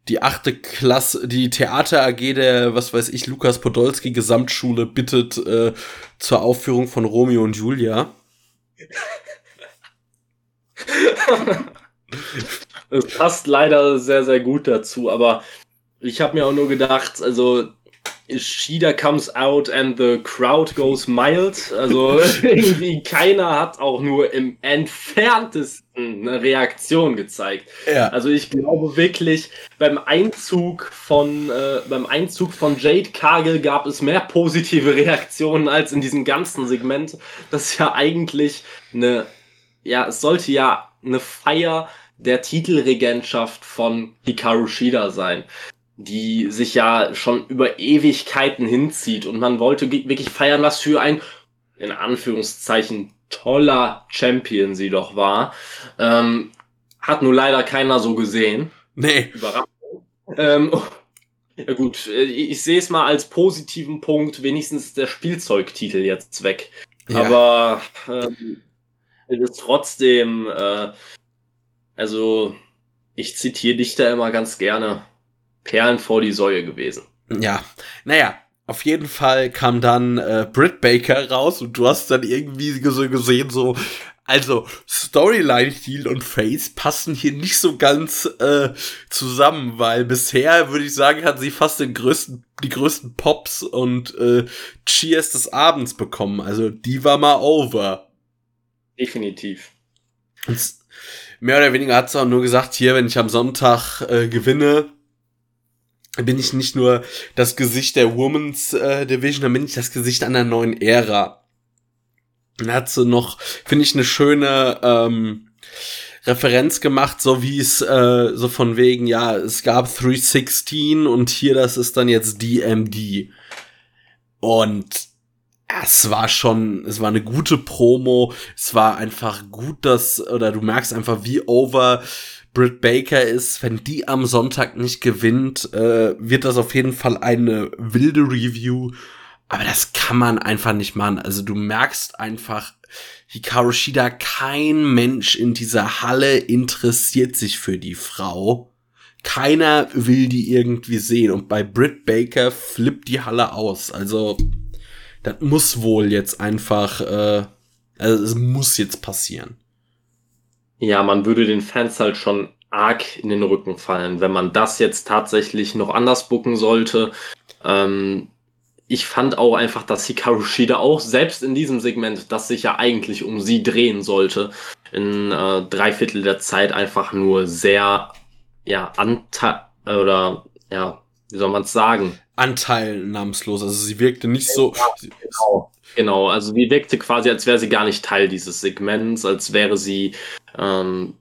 die achte Klasse, die Theater AG der, was weiß ich, Lukas Podolski Gesamtschule bittet äh, zur Aufführung von Romeo und Julia. Es passt leider sehr, sehr gut dazu, aber ich habe mir auch nur gedacht, also Shida comes out and the crowd goes mild. Also irgendwie keiner hat auch nur im entferntesten eine Reaktion gezeigt. Ja. Also ich glaube wirklich, beim Einzug von äh, beim Einzug von Jade Cargill gab es mehr positive Reaktionen als in diesem ganzen Segment. Das ist ja eigentlich eine, ja, es sollte ja eine Feier der Titelregentschaft von Hikaru Shida sein die sich ja schon über Ewigkeiten hinzieht und man wollte wirklich feiern, was für ein, in Anführungszeichen, toller Champion sie doch war. Ähm, hat nur leider keiner so gesehen. Nee. Überraschung. Ähm, ja gut, äh, ich sehe es mal als positiven Punkt, wenigstens der Spielzeugtitel jetzt weg. Ja. Aber ähm, es ist trotzdem, äh, also ich zitiere dich da immer ganz gerne. Perlen vor die Säue gewesen. Ja, naja, auf jeden Fall kam dann äh, Britt Baker raus und du hast dann irgendwie so gesehen, so, also Storyline Heel und Face passen hier nicht so ganz äh, zusammen, weil bisher würde ich sagen, hat sie fast den größten, die größten Pops und äh, Cheers des Abends bekommen. Also die war mal over. Definitiv. Und mehr oder weniger hat sie auch nur gesagt, hier, wenn ich am Sonntag äh, gewinne, bin ich nicht nur das Gesicht der Women's äh, Division, dann bin ich das Gesicht einer neuen Ära. Dann hat sie noch, finde ich, eine schöne ähm, Referenz gemacht, so wie es äh, so von wegen, ja, es gab 316 und hier, das ist dann jetzt DMD. Und es war schon, es war eine gute Promo, es war einfach gut, dass, oder du merkst einfach, wie over Britt Baker ist, wenn die am Sonntag nicht gewinnt, äh, wird das auf jeden Fall eine wilde Review. Aber das kann man einfach nicht machen. Also du merkst einfach, Hikaru Shida, kein Mensch in dieser Halle interessiert sich für die Frau. keiner will die irgendwie sehen. Und bei Britt Baker flippt die Halle aus. Also, das muss wohl jetzt einfach, äh, also es muss jetzt passieren. Ja, man würde den Fans halt schon arg in den Rücken fallen, wenn man das jetzt tatsächlich noch anders bucken sollte. Ähm, ich fand auch einfach, dass Hikaru Shida auch selbst in diesem Segment, das sich ja eigentlich um sie drehen sollte, in äh, drei Viertel der Zeit einfach nur sehr, ja, anteil oder ja, wie soll man es sagen? Anteilnahmslos. Also sie wirkte nicht so. genau. Genau, also sie wirkte quasi, als wäre sie gar nicht Teil dieses Segments, als wäre sie, ähm,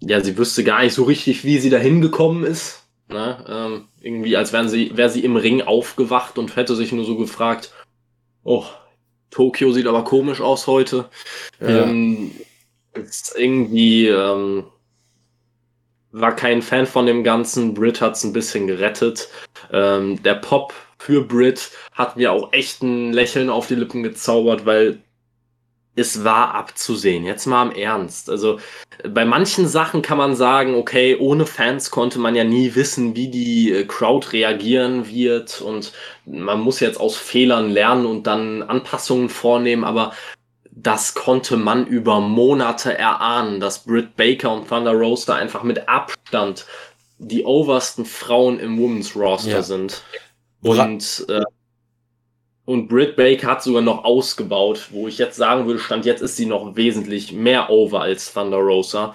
ja, sie wüsste gar nicht so richtig, wie sie dahin gekommen ist. Ne? Ähm, irgendwie, als wären sie, wäre sie im Ring aufgewacht und hätte sich nur so gefragt, oh, Tokio sieht aber komisch aus heute. Ja. Ähm, ist irgendwie ähm, war kein Fan von dem Ganzen. Brit hat es ein bisschen gerettet. Ähm, der Pop für Brit hat mir auch echt ein Lächeln auf die Lippen gezaubert, weil es war abzusehen. Jetzt mal im Ernst. Also bei manchen Sachen kann man sagen, okay, ohne Fans konnte man ja nie wissen, wie die äh, Crowd reagieren wird und man muss jetzt aus Fehlern lernen und dann Anpassungen vornehmen, aber das konnte man über Monate erahnen, dass Britt Baker und Thunder Roaster einfach mit Abstand die obersten Frauen im Women's Roster ja. sind. Und, äh, und Britt Baker hat sogar noch ausgebaut, wo ich jetzt sagen würde, Stand jetzt ist sie noch wesentlich mehr over als Thunder Rosa.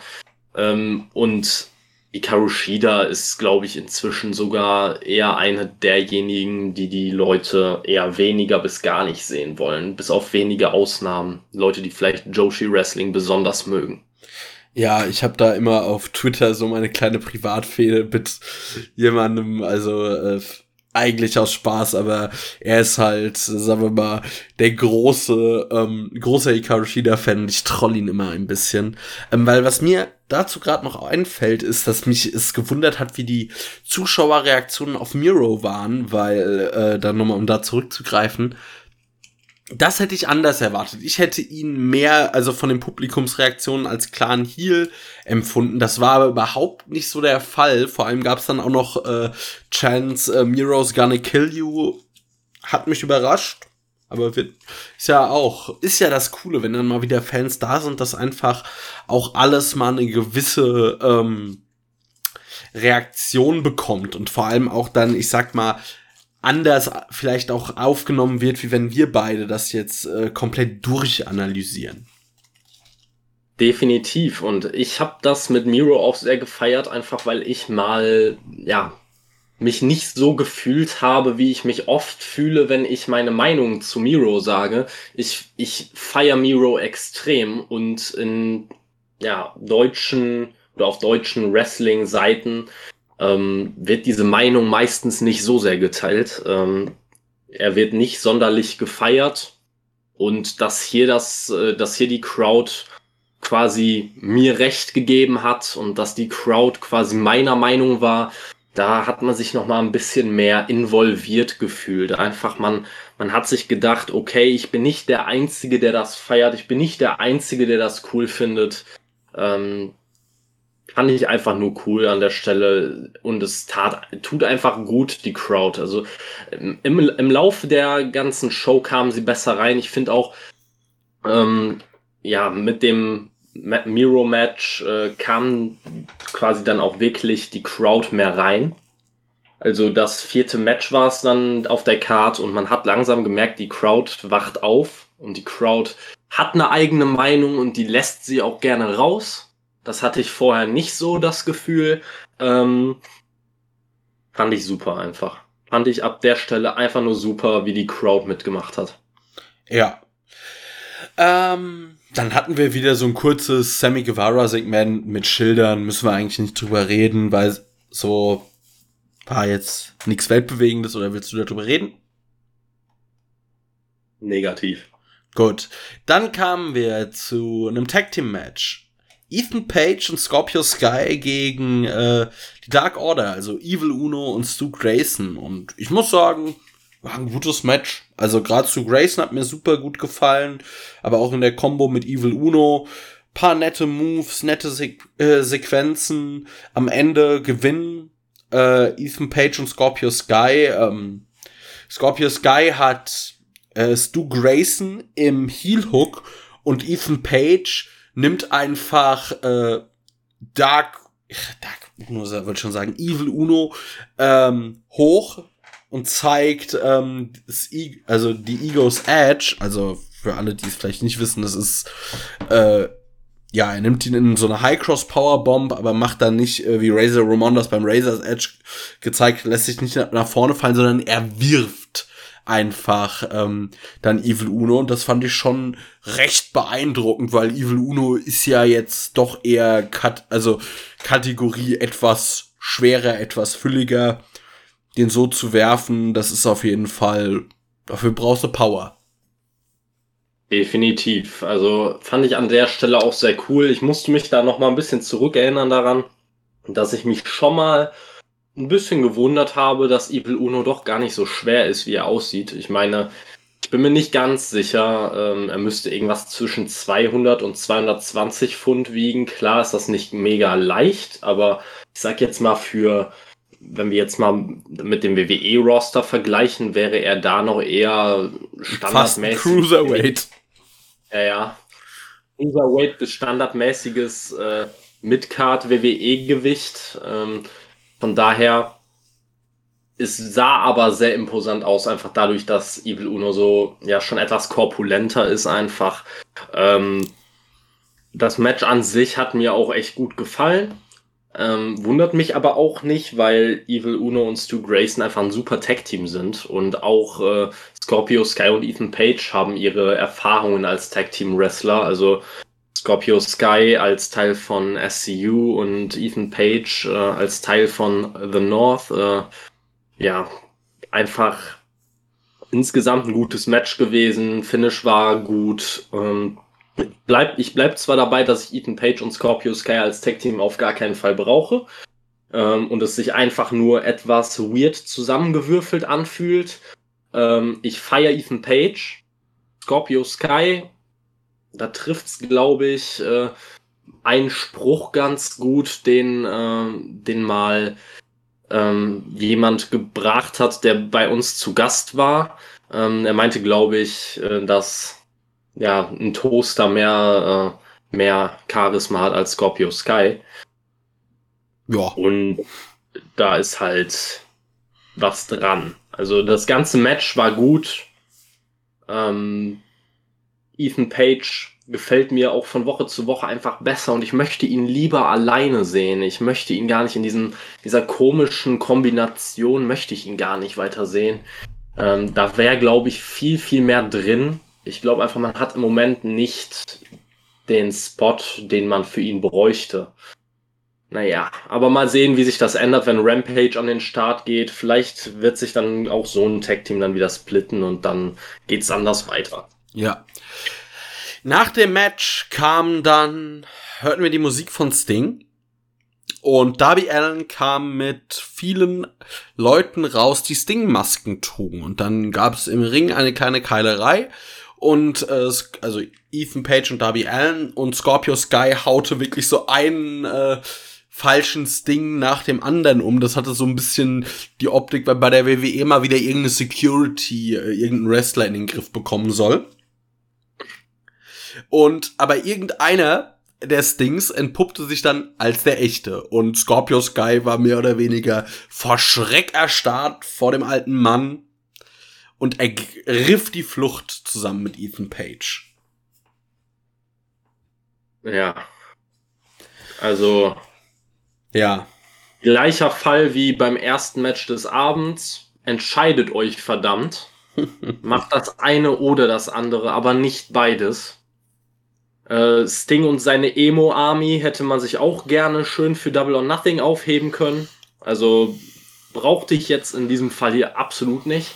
Ähm, und Ikaru Shida ist, glaube ich, inzwischen sogar eher eine derjenigen, die die Leute eher weniger bis gar nicht sehen wollen. Bis auf wenige Ausnahmen. Leute, die vielleicht Joshi Wrestling besonders mögen. Ja, ich habe da immer auf Twitter so meine kleine Privatfehde mit jemandem, also äh, eigentlich aus Spaß, aber er ist halt, sagen wir mal, der große, ähm, großer Hikaru Shida-Fan. Ich troll ihn immer ein bisschen. Ähm, weil was mir dazu gerade noch einfällt, ist, dass mich es gewundert hat, wie die Zuschauerreaktionen auf Miro waren, weil, äh, dann nochmal, um da zurückzugreifen, das hätte ich anders erwartet. Ich hätte ihn mehr, also von den Publikumsreaktionen als klaren Heal empfunden. Das war aber überhaupt nicht so der Fall. Vor allem gab es dann auch noch äh, Chance, äh, Miro's Gonna Kill You. Hat mich überrascht. Aber wird, ist ja auch, ist ja das Coole, wenn dann mal wieder Fans da sind, dass einfach auch alles mal eine gewisse ähm, Reaktion bekommt und vor allem auch dann, ich sag mal, anders vielleicht auch aufgenommen wird, wie wenn wir beide das jetzt äh, komplett durchanalysieren. Definitiv. Und ich habe das mit Miro auch sehr gefeiert, einfach weil ich mal, ja, mich nicht so gefühlt habe, wie ich mich oft fühle, wenn ich meine Meinung zu Miro sage. Ich, ich feiere Miro extrem und in, ja, deutschen oder auf deutschen Wrestling-Seiten ähm, wird diese Meinung meistens nicht so sehr geteilt. Ähm, er wird nicht sonderlich gefeiert und dass hier das, äh, dass hier die Crowd quasi mir recht gegeben hat und dass die Crowd quasi meiner Meinung war, da hat man sich noch mal ein bisschen mehr involviert gefühlt. Einfach man, man hat sich gedacht, okay, ich bin nicht der Einzige, der das feiert, ich bin nicht der Einzige, der das cool findet. Ähm, fand ich einfach nur cool an der Stelle und es tat, tut einfach gut, die Crowd. Also im, im Laufe der ganzen Show kamen sie besser rein. Ich finde auch, ähm, ja, mit dem Miro-Match äh, kam quasi dann auch wirklich die Crowd mehr rein. Also das vierte Match war es dann auf der Card und man hat langsam gemerkt, die Crowd wacht auf und die Crowd hat eine eigene Meinung und die lässt sie auch gerne raus. Das hatte ich vorher nicht so das Gefühl. Ähm, fand ich super einfach. Fand ich ab der Stelle einfach nur super, wie die Crowd mitgemacht hat. Ja. Ähm, dann hatten wir wieder so ein kurzes Sammy Guevara-Segment mit Schildern. Müssen wir eigentlich nicht drüber reden, weil so war jetzt nichts Weltbewegendes oder willst du darüber reden? Negativ. Gut. Dann kamen wir zu einem Tag Team Match. Ethan Page und Scorpio Sky gegen äh, die Dark Order, also Evil Uno und Stu Grayson. Und ich muss sagen, war ein gutes Match. Also gerade Stu Grayson hat mir super gut gefallen, aber auch in der Combo mit Evil Uno paar nette Moves, nette Se äh, Sequenzen. Am Ende gewinnen äh, Ethan Page und Scorpio Sky. Ähm, Scorpio Sky hat äh, Stu Grayson im Heel Hook und Ethan Page nimmt einfach äh, Dark, Dark Uno, würde schon sagen, Evil Uno ähm, hoch und zeigt ähm, e also die Egos Edge, also für alle, die es vielleicht nicht wissen, das ist äh, ja, er nimmt ihn in so eine High Cross Power Bomb, aber macht dann nicht äh, wie Razor Ramon das beim Razor's Edge gezeigt, lässt sich nicht nach vorne fallen, sondern er wirft einfach ähm, dann Evil Uno und das fand ich schon recht beeindruckend, weil Evil Uno ist ja jetzt doch eher Kat also Kategorie etwas schwerer, etwas fülliger. Den so zu werfen, das ist auf jeden Fall, dafür brauchst du Power. Definitiv. Also fand ich an der Stelle auch sehr cool. Ich musste mich da noch mal ein bisschen zurückerinnern daran, dass ich mich schon mal ein bisschen gewundert habe, dass Evil Uno doch gar nicht so schwer ist, wie er aussieht. Ich meine, ich bin mir nicht ganz sicher. Ähm, er müsste irgendwas zwischen 200 und 220 Pfund wiegen. Klar ist das nicht mega leicht, aber ich sag jetzt mal für, wenn wir jetzt mal mit dem WWE-Roster vergleichen, wäre er da noch eher standardmäßig. Fast Cruiserweight. Ja, ja. Cruiserweight bis standardmäßiges äh, Midcard WWE-Gewicht. Ähm, von daher, es sah aber sehr imposant aus, einfach dadurch, dass Evil Uno so ja schon etwas korpulenter ist, einfach. Ähm, das Match an sich hat mir auch echt gut gefallen. Ähm, wundert mich aber auch nicht, weil Evil Uno und Stu Grayson einfach ein super Tag-Team sind und auch äh, Scorpio Sky und Ethan Page haben ihre Erfahrungen als Tag-Team-Wrestler. Also Scorpio Sky als Teil von SCU und Ethan Page äh, als Teil von The North. Äh, ja, einfach insgesamt ein gutes Match gewesen. Finish war gut. Ähm, bleib, ich bleib zwar dabei, dass ich Ethan Page und Scorpio Sky als Tag Team auf gar keinen Fall brauche. Ähm, und es sich einfach nur etwas weird zusammengewürfelt anfühlt. Ähm, ich feiere Ethan Page. Scorpio Sky da trifft's, glaube ich, äh, ein Spruch ganz gut, den, äh, den mal ähm, jemand gebracht hat, der bei uns zu Gast war. Ähm, er meinte, glaube ich, äh, dass ja ein Toaster mehr, äh, mehr Charisma hat als Scorpio Sky. Ja. Und da ist halt was dran. Also das ganze Match war gut. Ähm, Ethan Page gefällt mir auch von Woche zu Woche einfach besser und ich möchte ihn lieber alleine sehen. Ich möchte ihn gar nicht in diesem, dieser komischen Kombination, möchte ich ihn gar nicht weiter sehen. Ähm, da wäre, glaube ich, viel, viel mehr drin. Ich glaube einfach, man hat im Moment nicht den Spot, den man für ihn bräuchte. Naja, aber mal sehen, wie sich das ändert, wenn Rampage an den Start geht. Vielleicht wird sich dann auch so ein Tag-Team dann wieder splitten und dann geht's anders weiter. Ja. Nach dem Match kam dann, hörten wir die Musik von Sting. Und Darby Allen kam mit vielen Leuten raus, die Sting-Masken trugen. Und dann gab es im Ring eine kleine Keilerei. Und äh, also Ethan Page und Darby Allen und Scorpio Sky haute wirklich so einen äh, falschen Sting nach dem anderen um. Das hatte so ein bisschen die Optik, weil bei der WWE mal wieder irgendeine Security, äh, irgendein Wrestler in den Griff bekommen soll. Und aber irgendeiner der Stings entpuppte sich dann als der echte. Und Scorpio Sky war mehr oder weniger vor Schreck erstarrt vor dem alten Mann und ergriff die Flucht zusammen mit Ethan Page. Ja. Also. Ja. Gleicher Fall wie beim ersten Match des Abends. Entscheidet euch verdammt. Macht das eine oder das andere, aber nicht beides. Äh, Sting und seine Emo-Army hätte man sich auch gerne schön für Double or Nothing aufheben können. Also brauchte ich jetzt in diesem Fall hier absolut nicht.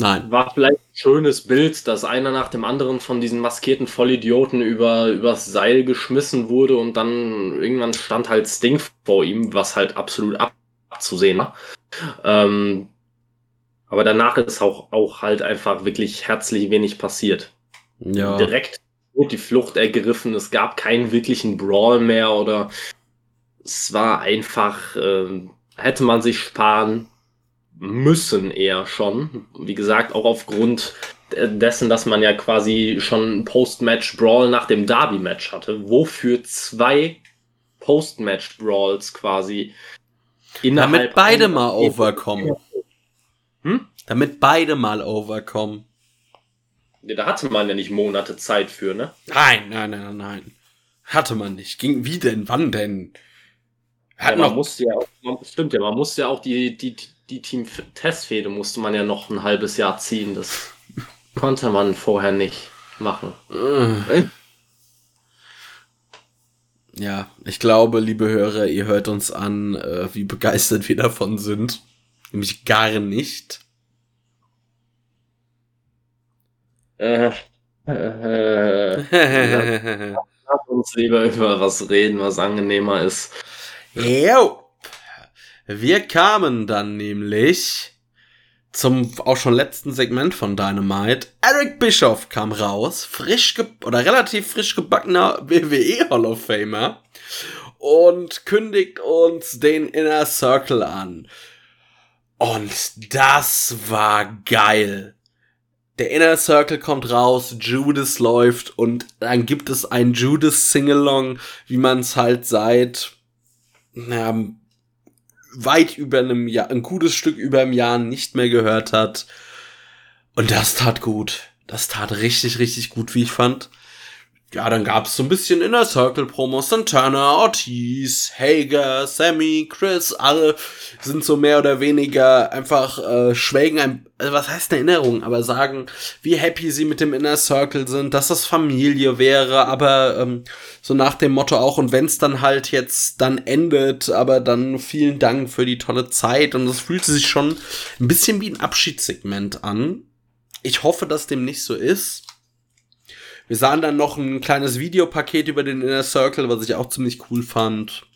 Nein. War vielleicht ein schönes Bild, dass einer nach dem anderen von diesen maskierten Vollidioten über, übers Seil geschmissen wurde und dann irgendwann stand halt Sting vor ihm, was halt absolut abzusehen war. Ähm, aber danach ist auch, auch halt einfach wirklich herzlich wenig passiert ja. direkt die Flucht ergriffen. Es gab keinen wirklichen Brawl mehr oder es war einfach, äh, hätte man sich sparen müssen eher schon. Wie gesagt, auch aufgrund dessen, dass man ja quasi schon Post-Match-Brawl nach dem Derby-Match hatte, wofür zwei Post-Match-Brawls quasi innerhalb. Damit beide mal overkommen. Hm? Damit beide mal overkommen. Ja, da hatte man ja nicht Monate Zeit für, ne? Nein, nein, nein, nein. Hatte man nicht. Ging, wie denn? Wann denn? Hat ja, man musste ja auch, stimmt ja, man musste ja auch die, die, die Team-Testfehde musste man ja noch ein halbes Jahr ziehen. Das konnte man vorher nicht machen. Äh. Ja, ich glaube, liebe Hörer, ihr hört uns an, äh, wie begeistert wir davon sind. Nämlich gar nicht. Äh, äh, lass uns lieber über was reden, was angenehmer ist. Jo. Wir kamen dann nämlich zum auch schon letzten Segment von Dynamite. Eric Bischoff kam raus, frisch oder relativ frisch gebackener WWE Hall of Famer und kündigt uns den Inner Circle an. Und das war geil. Der Inner Circle kommt raus, Judas läuft und dann gibt es ein Judas Singalong, wie man es halt seit naja, weit über einem Jahr, ein gutes Stück über einem Jahr nicht mehr gehört hat. Und das tat gut. Das tat richtig, richtig gut, wie ich fand ja, dann gab's so ein bisschen Inner Circle Promos, Santana, Ortiz, Hager, Sammy, Chris, alle sind so mehr oder weniger einfach äh, schwelgen ein, also was heißt eine Erinnerung, aber sagen, wie happy sie mit dem Inner Circle sind, dass das Familie wäre, aber ähm, so nach dem Motto auch, und wenn's dann halt jetzt dann endet, aber dann vielen Dank für die tolle Zeit und das fühlte sich schon ein bisschen wie ein Abschiedssegment an. Ich hoffe, dass dem nicht so ist wir sahen dann noch ein kleines Videopaket über den Inner Circle, was ich auch ziemlich cool fand.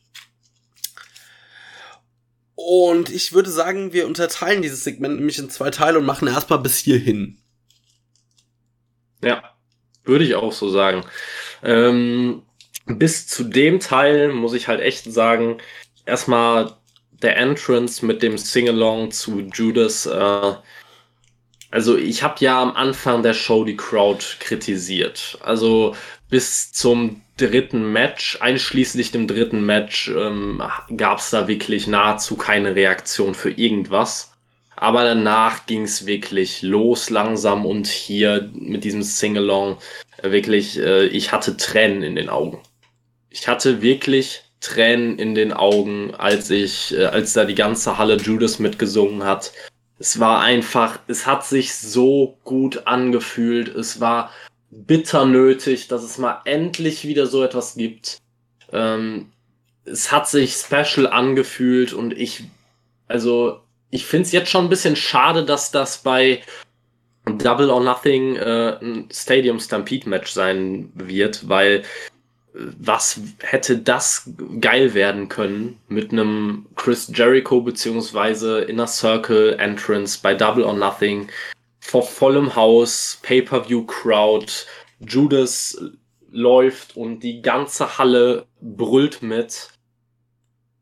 Und ich würde sagen, wir unterteilen dieses Segment nämlich in zwei Teile und machen erstmal bis hierhin. Ja, würde ich auch so sagen. Ähm, bis zu dem Teil muss ich halt echt sagen, erstmal der Entrance mit dem Singalong zu Judas äh, also ich habe ja am Anfang der Show die Crowd kritisiert. Also bis zum dritten Match, einschließlich dem dritten Match, ähm, gab es da wirklich nahezu keine Reaktion für irgendwas. Aber danach ging es wirklich los langsam und hier mit diesem Singalong äh, wirklich, äh, ich hatte Tränen in den Augen. Ich hatte wirklich Tränen in den Augen, als ich, äh, als da die ganze Halle Judas mitgesungen hat es war einfach, es hat sich so gut angefühlt. Es war bitter nötig, dass es mal endlich wieder so etwas gibt. Ähm, es hat sich special angefühlt und ich, also ich finde es jetzt schon ein bisschen schade, dass das bei Double or Nothing äh, ein Stadium Stampede Match sein wird, weil was hätte das geil werden können mit einem Chris Jericho beziehungsweise Inner Circle Entrance bei Double or Nothing vor vollem Haus, Pay-per-view Crowd, Judas läuft und die ganze Halle brüllt mit.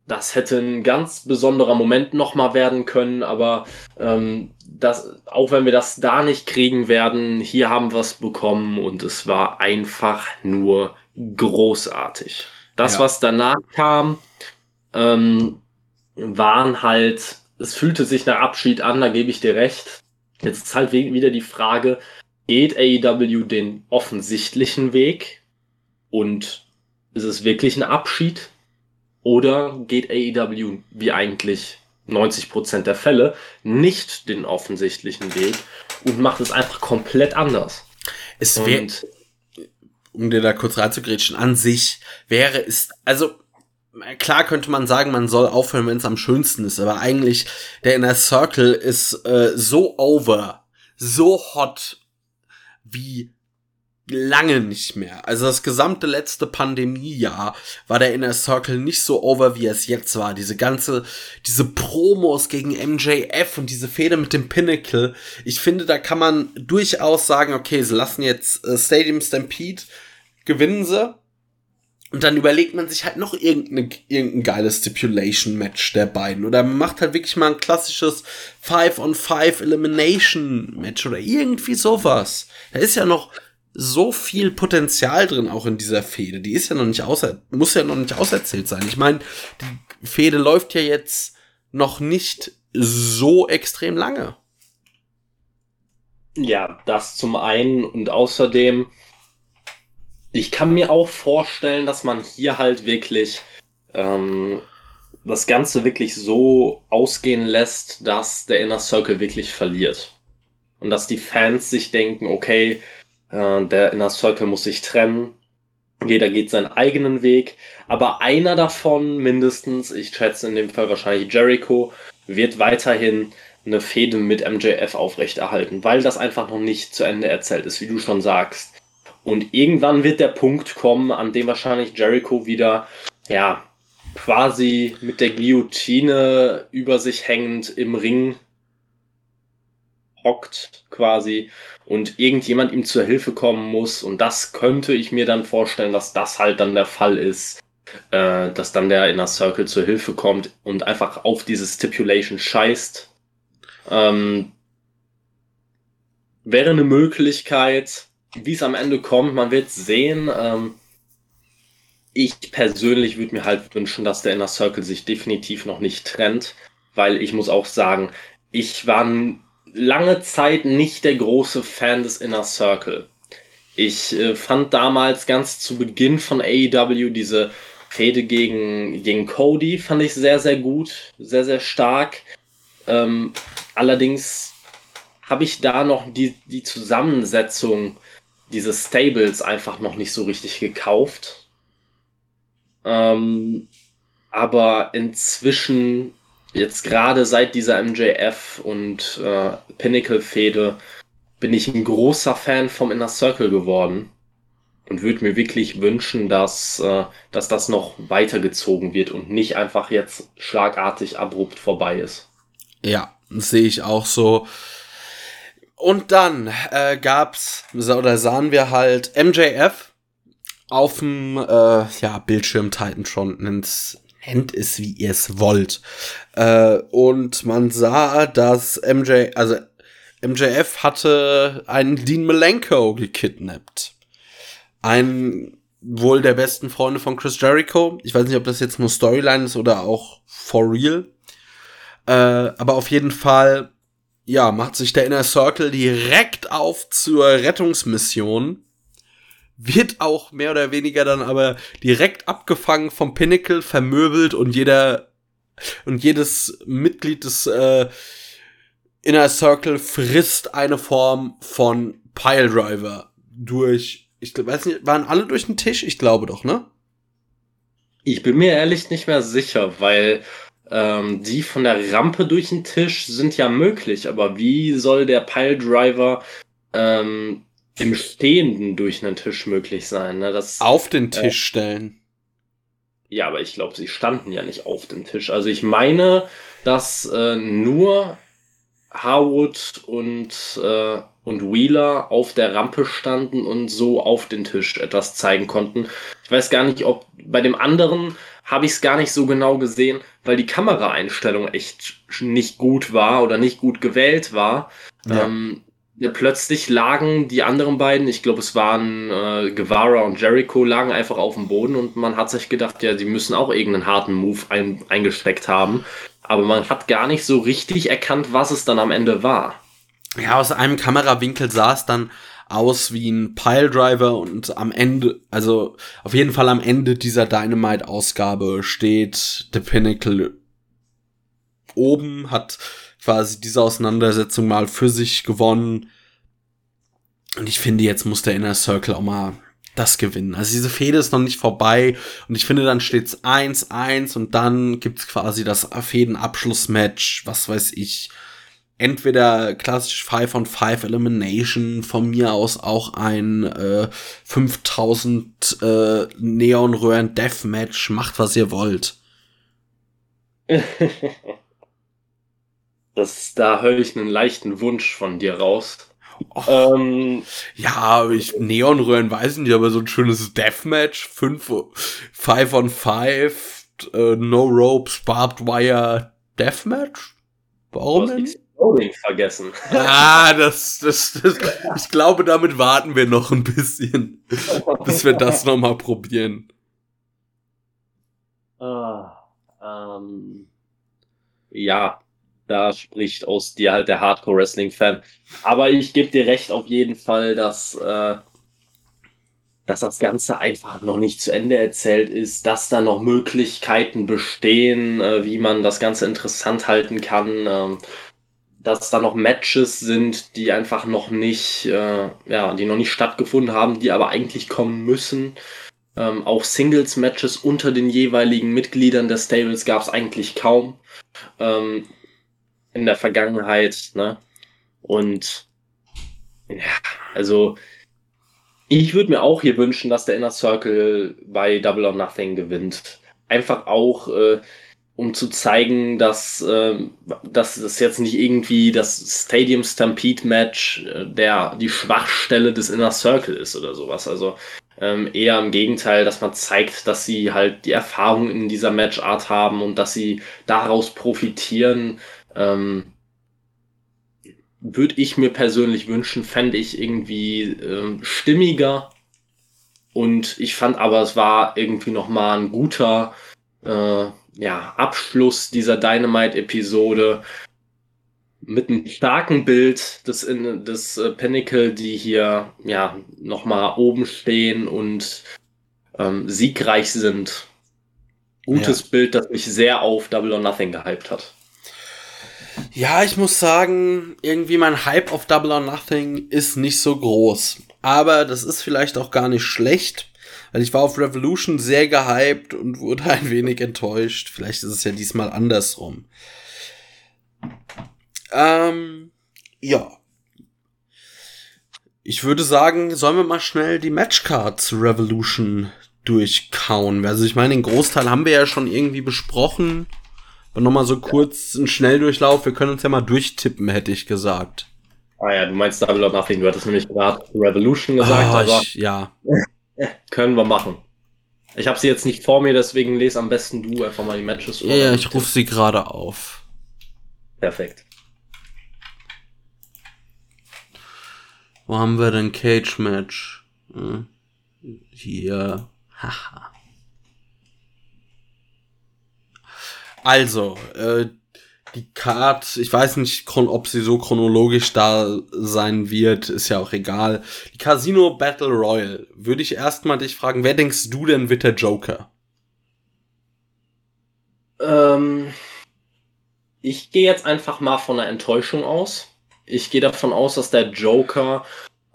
Das hätte ein ganz besonderer Moment nochmal werden können, aber ähm, das, auch wenn wir das da nicht kriegen werden, hier haben wir es bekommen und es war einfach nur großartig. Das, ja. was danach kam, ähm, waren halt, es fühlte sich nach Abschied an, da gebe ich dir recht. Jetzt ist halt wieder die Frage, geht AEW den offensichtlichen Weg und ist es wirklich ein Abschied? Oder geht AEW, wie eigentlich 90% der Fälle, nicht den offensichtlichen Weg und macht es einfach komplett anders? Es wird um dir da kurz reinzugrätschen, an sich wäre es, also klar könnte man sagen, man soll aufhören, wenn es am schönsten ist, aber eigentlich der Inner Circle ist äh, so over, so hot wie lange nicht mehr. Also das gesamte letzte Pandemiejahr war der Inner Circle nicht so over, wie es jetzt war. Diese ganze, diese Promos gegen MJF und diese Fehde mit dem Pinnacle. Ich finde, da kann man durchaus sagen, okay, sie lassen jetzt äh, Stadium Stampede, gewinnen sie. Und dann überlegt man sich halt noch irgendein, irgendein geiles Stipulation-Match der beiden. Oder man macht halt wirklich mal ein klassisches 5-on-5 Elimination-Match oder irgendwie sowas. Da ist ja noch so viel Potenzial drin, auch in dieser Fehde. Die ist ja noch nicht außer, muss ja noch nicht auserzählt sein. Ich meine, die Fehde läuft ja jetzt noch nicht so extrem lange. Ja, das zum einen und außerdem ich kann mir auch vorstellen, dass man hier halt wirklich ähm, das Ganze wirklich so ausgehen lässt, dass der Inner Circle wirklich verliert. Und dass die Fans sich denken, okay, äh, der Inner Circle muss sich trennen, jeder geht seinen eigenen Weg, aber einer davon mindestens, ich schätze in dem Fall wahrscheinlich Jericho, wird weiterhin eine Fehde mit MJF aufrechterhalten, weil das einfach noch nicht zu Ende erzählt ist, wie du schon sagst. Und irgendwann wird der Punkt kommen, an dem wahrscheinlich Jericho wieder, ja, quasi mit der Guillotine über sich hängend im Ring hockt quasi und irgendjemand ihm zur Hilfe kommen muss. Und das könnte ich mir dann vorstellen, dass das halt dann der Fall ist, äh, dass dann der Inner Circle zur Hilfe kommt und einfach auf diese Stipulation scheißt. Ähm, wäre eine Möglichkeit, wie es am Ende kommt, man wird sehen. Ähm, ich persönlich würde mir halt wünschen, dass der Inner Circle sich definitiv noch nicht trennt, weil ich muss auch sagen, ich war lange Zeit nicht der große Fan des Inner Circle. Ich äh, fand damals ganz zu Beginn von AEW diese Fehde gegen, gegen Cody, fand ich sehr, sehr gut, sehr, sehr stark. Ähm, allerdings habe ich da noch die, die Zusammensetzung diese Stables einfach noch nicht so richtig gekauft. Ähm, aber inzwischen, jetzt gerade seit dieser MJF und äh, Pinnacle-Fehde, bin ich ein großer Fan vom Inner Circle geworden und würde mir wirklich wünschen, dass, äh, dass das noch weitergezogen wird und nicht einfach jetzt schlagartig abrupt vorbei ist. Ja, sehe ich auch so. Und dann äh, gab's oder sahen wir halt MJF auf dem äh, ja, Bildschirm Titantron, nennt, nennt es wie ihr es wollt. Äh, und man sah, dass MJ, also MJF hatte einen Dean Malenko gekidnappt. Ein wohl der besten Freunde von Chris Jericho. Ich weiß nicht, ob das jetzt nur Storyline ist oder auch for real. Äh, aber auf jeden Fall ja, macht sich der Inner Circle direkt auf zur Rettungsmission. Wird auch mehr oder weniger dann aber direkt abgefangen vom Pinnacle, vermöbelt und jeder und jedes Mitglied des äh, Inner Circle frisst eine Form von Piledriver durch. Ich weiß nicht, waren alle durch den Tisch? Ich glaube doch, ne? Ich bin mir ehrlich nicht mehr sicher, weil ähm, die von der Rampe durch den Tisch sind ja möglich, aber wie soll der Piledriver ähm, im Stehenden durch einen Tisch möglich sein? Ne? Das, auf den Tisch äh, stellen. Ja, aber ich glaube, sie standen ja nicht auf dem Tisch. Also ich meine, dass äh, nur Harwood und, äh, und Wheeler auf der Rampe standen und so auf den Tisch etwas zeigen konnten. Ich weiß gar nicht, ob bei dem anderen habe ich es gar nicht so genau gesehen, weil die Kameraeinstellung echt nicht gut war oder nicht gut gewählt war. Ja. Ähm, plötzlich lagen die anderen beiden, ich glaube es waren äh, Guevara und Jericho, lagen einfach auf dem Boden und man hat sich gedacht, ja, die müssen auch irgendeinen harten Move ein, eingesteckt haben. Aber man hat gar nicht so richtig erkannt, was es dann am Ende war. Ja, aus einem Kamerawinkel sah es dann aus wie ein Piledriver und am Ende, also auf jeden Fall am Ende dieser Dynamite-Ausgabe steht The Pinnacle oben, hat quasi diese Auseinandersetzung mal für sich gewonnen. Und ich finde, jetzt muss der Inner Circle auch mal das gewinnen. Also diese Fehde ist noch nicht vorbei und ich finde, dann steht's 1-1 und dann gibt's quasi das Fädenabschlussmatch, was weiß ich, entweder klassisch 5 on 5 Elimination, von mir aus auch ein äh, 5000 äh, Neonröhren Deathmatch, macht was ihr wollt. das, da höre ich einen leichten Wunsch von dir raus. Oh. Ähm, ja, ich, Neonröhren weiß nicht, aber so ein schönes Deathmatch, 5, 5 on 5, uh, No Ropes, Barbed Wire, Deathmatch? Warum denn? Loading vergessen. Ah, das, das, das, ich glaube, damit warten wir noch ein bisschen, bis wir das nochmal probieren. Ah, ähm, ja, da spricht aus dir halt der Hardcore-Wrestling-Fan. Aber ich gebe dir recht auf jeden Fall, dass, äh, dass das Ganze einfach noch nicht zu Ende erzählt ist, dass da noch Möglichkeiten bestehen, äh, wie man das Ganze interessant halten kann. Ähm, dass da noch Matches sind, die einfach noch nicht, äh, ja, die noch nicht stattgefunden haben, die aber eigentlich kommen müssen. Ähm, auch Singles-Matches unter den jeweiligen Mitgliedern des Stables gab es eigentlich kaum ähm, in der Vergangenheit. Ne? Und ja, also ich würde mir auch hier wünschen, dass der Inner Circle bei Double or Nothing gewinnt. Einfach auch, äh, um zu zeigen, dass, äh, dass es jetzt nicht irgendwie das Stadium Stampede Match äh, der die Schwachstelle des Inner Circle ist oder sowas. Also ähm, eher im Gegenteil, dass man zeigt, dass sie halt die Erfahrung in dieser Matchart haben und dass sie daraus profitieren. Ähm, Würde ich mir persönlich wünschen, fände ich irgendwie ähm, stimmiger. Und ich fand aber, es war irgendwie nochmal ein guter äh, ja, Abschluss dieser Dynamite-Episode mit einem starken Bild des, des äh, Pinnacle, die hier ja nochmal oben stehen und ähm, siegreich sind. Gutes ja. Bild, das mich sehr auf Double or Nothing gehypt hat. Ja, ich muss sagen, irgendwie mein Hype auf Double or Nothing ist nicht so groß. Aber das ist vielleicht auch gar nicht schlecht, weil ich war auf Revolution sehr gehypt und wurde ein wenig enttäuscht. Vielleicht ist es ja diesmal andersrum. Ähm, ja. Ich würde sagen, sollen wir mal schnell die Matchcards Revolution durchkauen. Also ich meine, den Großteil haben wir ja schon irgendwie besprochen. Aber nochmal so kurz ein Schnelldurchlauf. Wir können uns ja mal durchtippen, hätte ich gesagt. Ah ja, du meinst Double or Nothing. Du hattest nämlich gerade Revolution gesagt. Oh, aber ich, ja. Können wir machen. Ich habe sie jetzt nicht vor mir, deswegen lese am besten du einfach mal die Matches vor. Ja, ja ich rufe sie gerade auf. Perfekt. Wo haben wir denn Cage Match? Hm. Hier. Haha. Also, äh, die Card, ich weiß nicht, ob sie so chronologisch da sein wird, ist ja auch egal. Die Casino Battle Royale, würde ich erstmal dich fragen, wer denkst du denn wird der Joker? Ähm, ich gehe jetzt einfach mal von einer Enttäuschung aus. Ich gehe davon aus, dass der Joker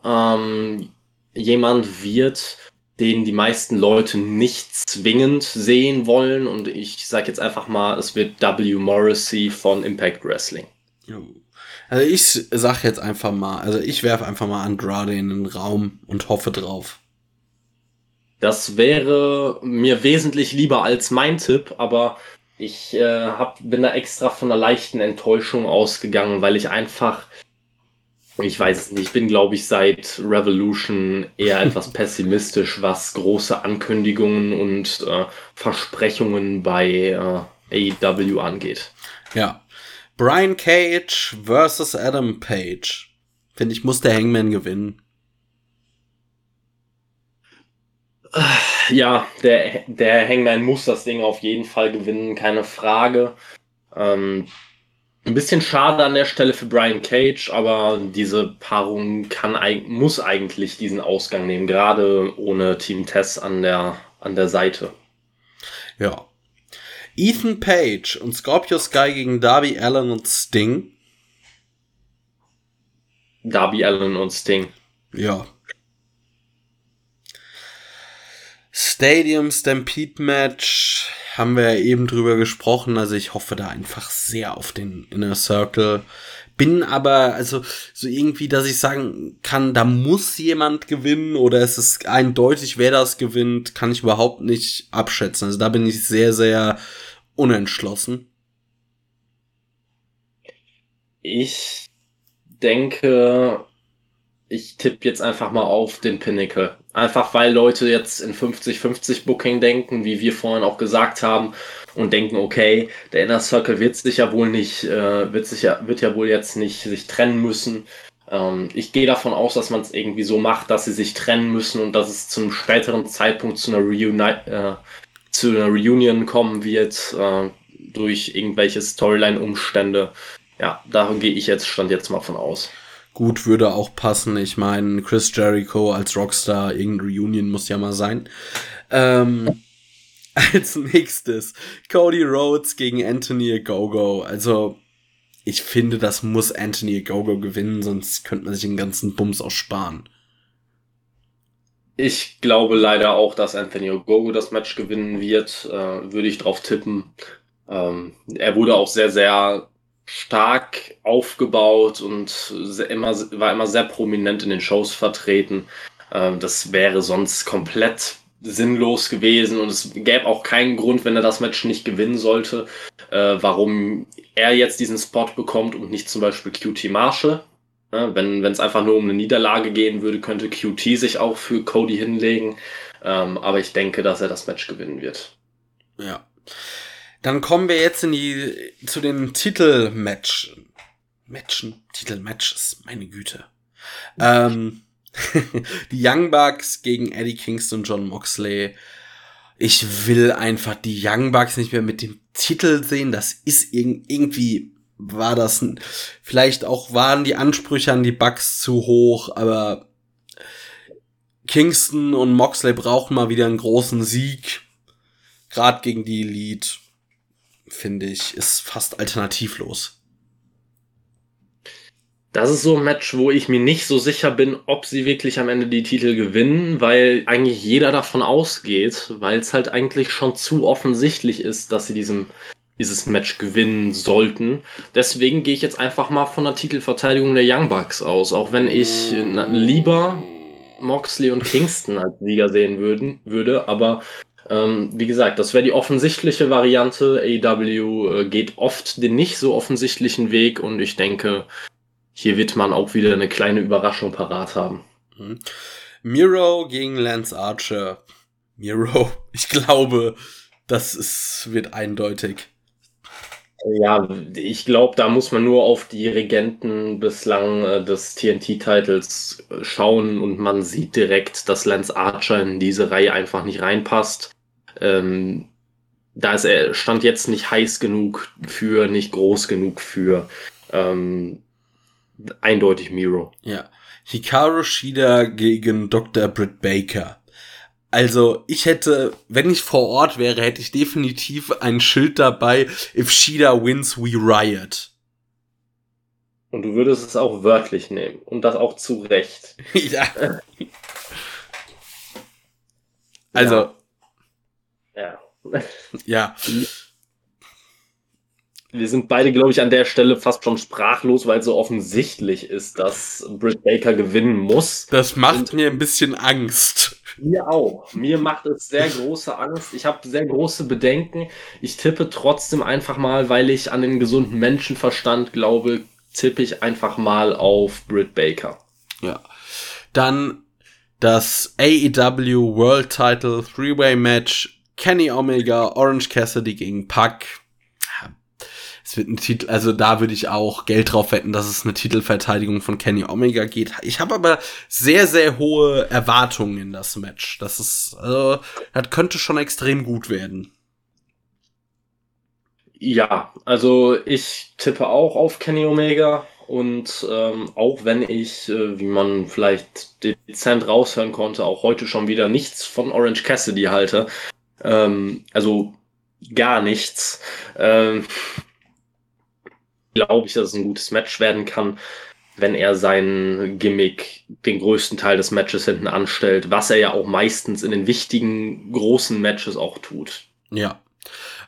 ähm, jemand wird, den die meisten Leute nicht zwingend sehen wollen. Und ich sage jetzt einfach mal, es wird W. Morrissey von Impact Wrestling. Also ich sag jetzt einfach mal, also ich werfe einfach mal Andrade in den Raum und hoffe drauf. Das wäre mir wesentlich lieber als mein Tipp, aber ich äh, hab, bin da extra von einer leichten Enttäuschung ausgegangen, weil ich einfach ich weiß nicht, ich bin, glaube ich, seit Revolution eher etwas pessimistisch, was große Ankündigungen und äh, Versprechungen bei äh, AEW angeht. Ja. Brian Cage versus Adam Page. Finde ich, muss der Hangman gewinnen. Ja, der, der Hangman muss das Ding auf jeden Fall gewinnen, keine Frage. Ähm, ein bisschen schade an der Stelle für Brian Cage, aber diese Paarung kann, muss eigentlich diesen Ausgang nehmen, gerade ohne Team Tess an der, an der Seite. Ja. Ethan Page und Scorpio Sky gegen Darby Allen und Sting. Darby Allen und Sting. Ja. Stadium Stampede Match haben wir ja eben drüber gesprochen. Also ich hoffe da einfach sehr auf den Inner Circle. Bin aber, also so irgendwie, dass ich sagen kann, da muss jemand gewinnen oder es ist eindeutig, wer das gewinnt, kann ich überhaupt nicht abschätzen. Also da bin ich sehr, sehr unentschlossen. Ich denke, ich tippe jetzt einfach mal auf den Pinnacle. Einfach weil Leute jetzt in 50-50 Booking denken, wie wir vorhin auch gesagt haben, und denken, okay, der Inner Circle wird sich ja wohl nicht, äh, wird sich ja, wird ja wohl jetzt nicht sich trennen müssen. Ähm, ich gehe davon aus, dass man es irgendwie so macht, dass sie sich trennen müssen und dass es zu einem späteren Zeitpunkt zu einer, Reuni äh, zu einer Reunion kommen wird, äh, durch irgendwelche Storyline-Umstände. Ja, da gehe ich jetzt, stand jetzt mal von aus. Gut, würde auch passen. Ich meine, Chris Jericho als Rockstar, irgendeine Reunion muss ja mal sein. Ähm, als nächstes Cody Rhodes gegen Anthony Gogo. Also, ich finde, das muss Anthony Gogo gewinnen, sonst könnte man sich den ganzen Bums auch sparen. Ich glaube leider auch, dass Anthony Gogo das Match gewinnen wird. Äh, würde ich drauf tippen. Ähm, er wurde auch sehr, sehr stark aufgebaut und immer, war immer sehr prominent in den Shows vertreten. Ähm, das wäre sonst komplett sinnlos gewesen und es gäbe auch keinen Grund, wenn er das Match nicht gewinnen sollte, äh, warum er jetzt diesen Spot bekommt und nicht zum Beispiel QT Marshall. Ja, wenn es einfach nur um eine Niederlage gehen würde, könnte QT sich auch für Cody hinlegen. Ähm, aber ich denke, dass er das Match gewinnen wird. Ja. Dann kommen wir jetzt in die, zu den Titelmatch. Matchen, Titelmatches, meine Güte. Ähm, die Young Bucks gegen Eddie Kingston und John Moxley. Ich will einfach die Young Bucks nicht mehr mit dem Titel sehen. Das ist irgendwie, war das, vielleicht auch waren die Ansprüche an die Bucks zu hoch, aber Kingston und Moxley brauchen mal wieder einen großen Sieg. Gerade gegen die Elite finde ich, ist fast alternativlos. Das ist so ein Match, wo ich mir nicht so sicher bin, ob sie wirklich am Ende die Titel gewinnen, weil eigentlich jeder davon ausgeht, weil es halt eigentlich schon zu offensichtlich ist, dass sie diesem, dieses Match gewinnen sollten. Deswegen gehe ich jetzt einfach mal von der Titelverteidigung der Young Bucks aus, auch wenn ich lieber Moxley und Kingston als Sieger sehen würden, würde, aber ähm, wie gesagt, das wäre die offensichtliche Variante. AEW äh, geht oft den nicht so offensichtlichen Weg und ich denke, hier wird man auch wieder eine kleine Überraschung parat haben. Mhm. Miro gegen Lance Archer. Miro, ich glaube, das ist, wird eindeutig. Ja, ich glaube, da muss man nur auf die Regenten bislang äh, des TNT-Titles äh, schauen und man sieht direkt, dass Lance Archer in diese Reihe einfach nicht reinpasst. Ähm, da ist er stand jetzt nicht heiß genug für, nicht groß genug für. Ähm, eindeutig Miro. Ja. Hikaru Shida gegen Dr. Britt Baker. Also, ich hätte, wenn ich vor Ort wäre, hätte ich definitiv ein Schild dabei, if Shida wins, we riot. Und du würdest es auch wörtlich nehmen. Und das auch zu Recht. ja. also, ja. Ja. Wir sind beide, glaube ich, an der Stelle fast schon sprachlos, weil es so offensichtlich ist, dass Britt Baker gewinnen muss. Das macht Und mir ein bisschen Angst. Mir auch. Mir macht es sehr große Angst. Ich habe sehr große Bedenken. Ich tippe trotzdem einfach mal, weil ich an den gesunden Menschenverstand glaube, tippe ich einfach mal auf Britt Baker. Ja. Dann das AEW World Title Three-Way Match Kenny Omega, Orange Cassidy gegen Pack. Es wird ein Titel, also da würde ich auch Geld drauf wetten, dass es eine Titelverteidigung von Kenny Omega geht. Ich habe aber sehr, sehr hohe Erwartungen in das Match. Das ist, also, das könnte schon extrem gut werden. Ja, also ich tippe auch auf Kenny Omega und ähm, auch wenn ich, äh, wie man vielleicht dezent raushören konnte, auch heute schon wieder nichts von Orange Cassidy halte, ähm, also gar nichts. Ähm, Glaube ich, dass es ein gutes Match werden kann, wenn er sein Gimmick den größten Teil des Matches hinten anstellt, was er ja auch meistens in den wichtigen großen Matches auch tut. Ja.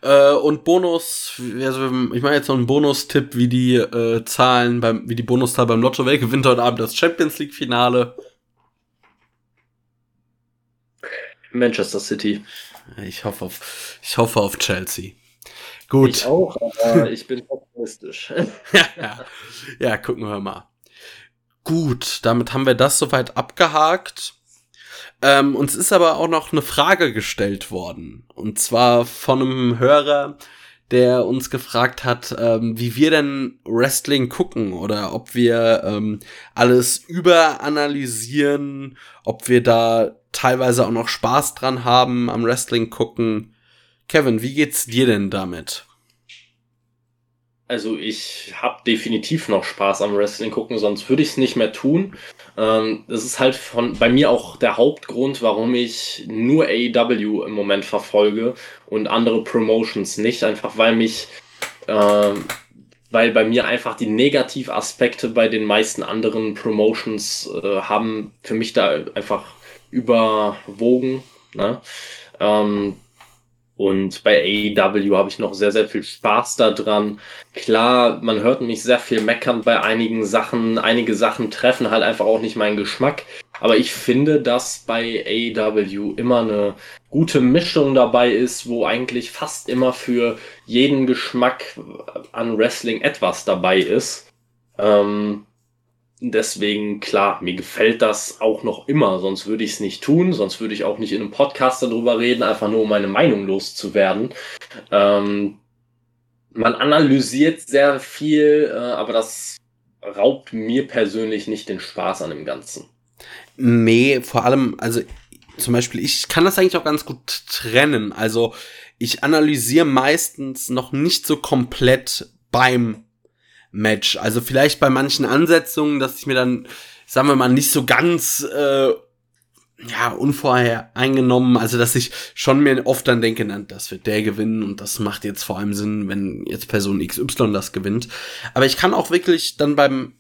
Äh, und Bonus, also ich mache jetzt noch einen Bonustipp, wie die äh, Zahlen beim, wie die Bonuszahl beim Lotto, wer gewinnt heute Abend das Champions League Finale? Manchester City. Ich hoffe auf, ich hoffe auf Chelsea. Gut. Ich auch, aber ich bin optimistisch. ja, ja. gucken wir mal. Gut, damit haben wir das soweit abgehakt. Ähm, uns ist aber auch noch eine Frage gestellt worden. Und zwar von einem Hörer, der uns gefragt hat, ähm, wie wir denn Wrestling gucken oder ob wir ähm, alles überanalysieren, ob wir da teilweise auch noch Spaß dran haben am Wrestling gucken. Kevin, wie geht's dir denn damit? Also ich habe definitiv noch Spaß am Wrestling gucken, sonst würde ich es nicht mehr tun. Ähm, das ist halt von bei mir auch der Hauptgrund, warum ich nur AEW im Moment verfolge und andere Promotions nicht, einfach weil mich, äh, weil bei mir einfach die Negativaspekte bei den meisten anderen Promotions äh, haben für mich da einfach überwogen. Ne? Ähm, und bei AEW habe ich noch sehr, sehr viel Spaß daran. Klar, man hört mich sehr viel meckern bei einigen Sachen. Einige Sachen treffen halt einfach auch nicht meinen Geschmack. Aber ich finde, dass bei AEW immer eine gute Mischung dabei ist, wo eigentlich fast immer für jeden Geschmack an Wrestling etwas dabei ist. Ähm, Deswegen, klar, mir gefällt das auch noch immer, sonst würde ich es nicht tun, sonst würde ich auch nicht in einem Podcast darüber reden, einfach nur um meine Meinung loszuwerden. Ähm, man analysiert sehr viel, äh, aber das raubt mir persönlich nicht den Spaß an dem Ganzen. Nee, vor allem, also zum Beispiel, ich kann das eigentlich auch ganz gut trennen. Also ich analysiere meistens noch nicht so komplett beim Match. Also vielleicht bei manchen Ansetzungen, dass ich mir dann, sagen wir mal, nicht so ganz äh, ja, unvoreingenommen, also dass ich schon mir oft dann denke, na, das wird der gewinnen und das macht jetzt vor allem Sinn, wenn jetzt Person XY das gewinnt. Aber ich kann auch wirklich dann beim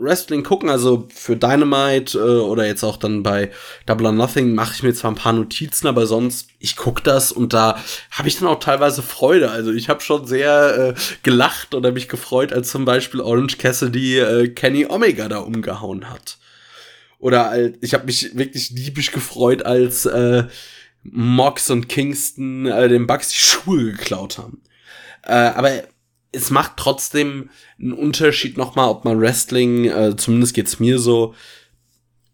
Wrestling gucken, also für Dynamite äh, oder jetzt auch dann bei Double or Nothing mache ich mir zwar ein paar Notizen, aber sonst ich guck das und da habe ich dann auch teilweise Freude. Also ich habe schon sehr äh, gelacht oder mich gefreut, als zum Beispiel Orange Cassidy äh, Kenny Omega da umgehauen hat. Oder als, ich habe mich wirklich liebisch gefreut, als äh, Mox und Kingston äh, den Bugs die Schuhe geklaut haben. Äh, aber es macht trotzdem einen Unterschied nochmal, ob man Wrestling, äh, zumindest geht's mir so,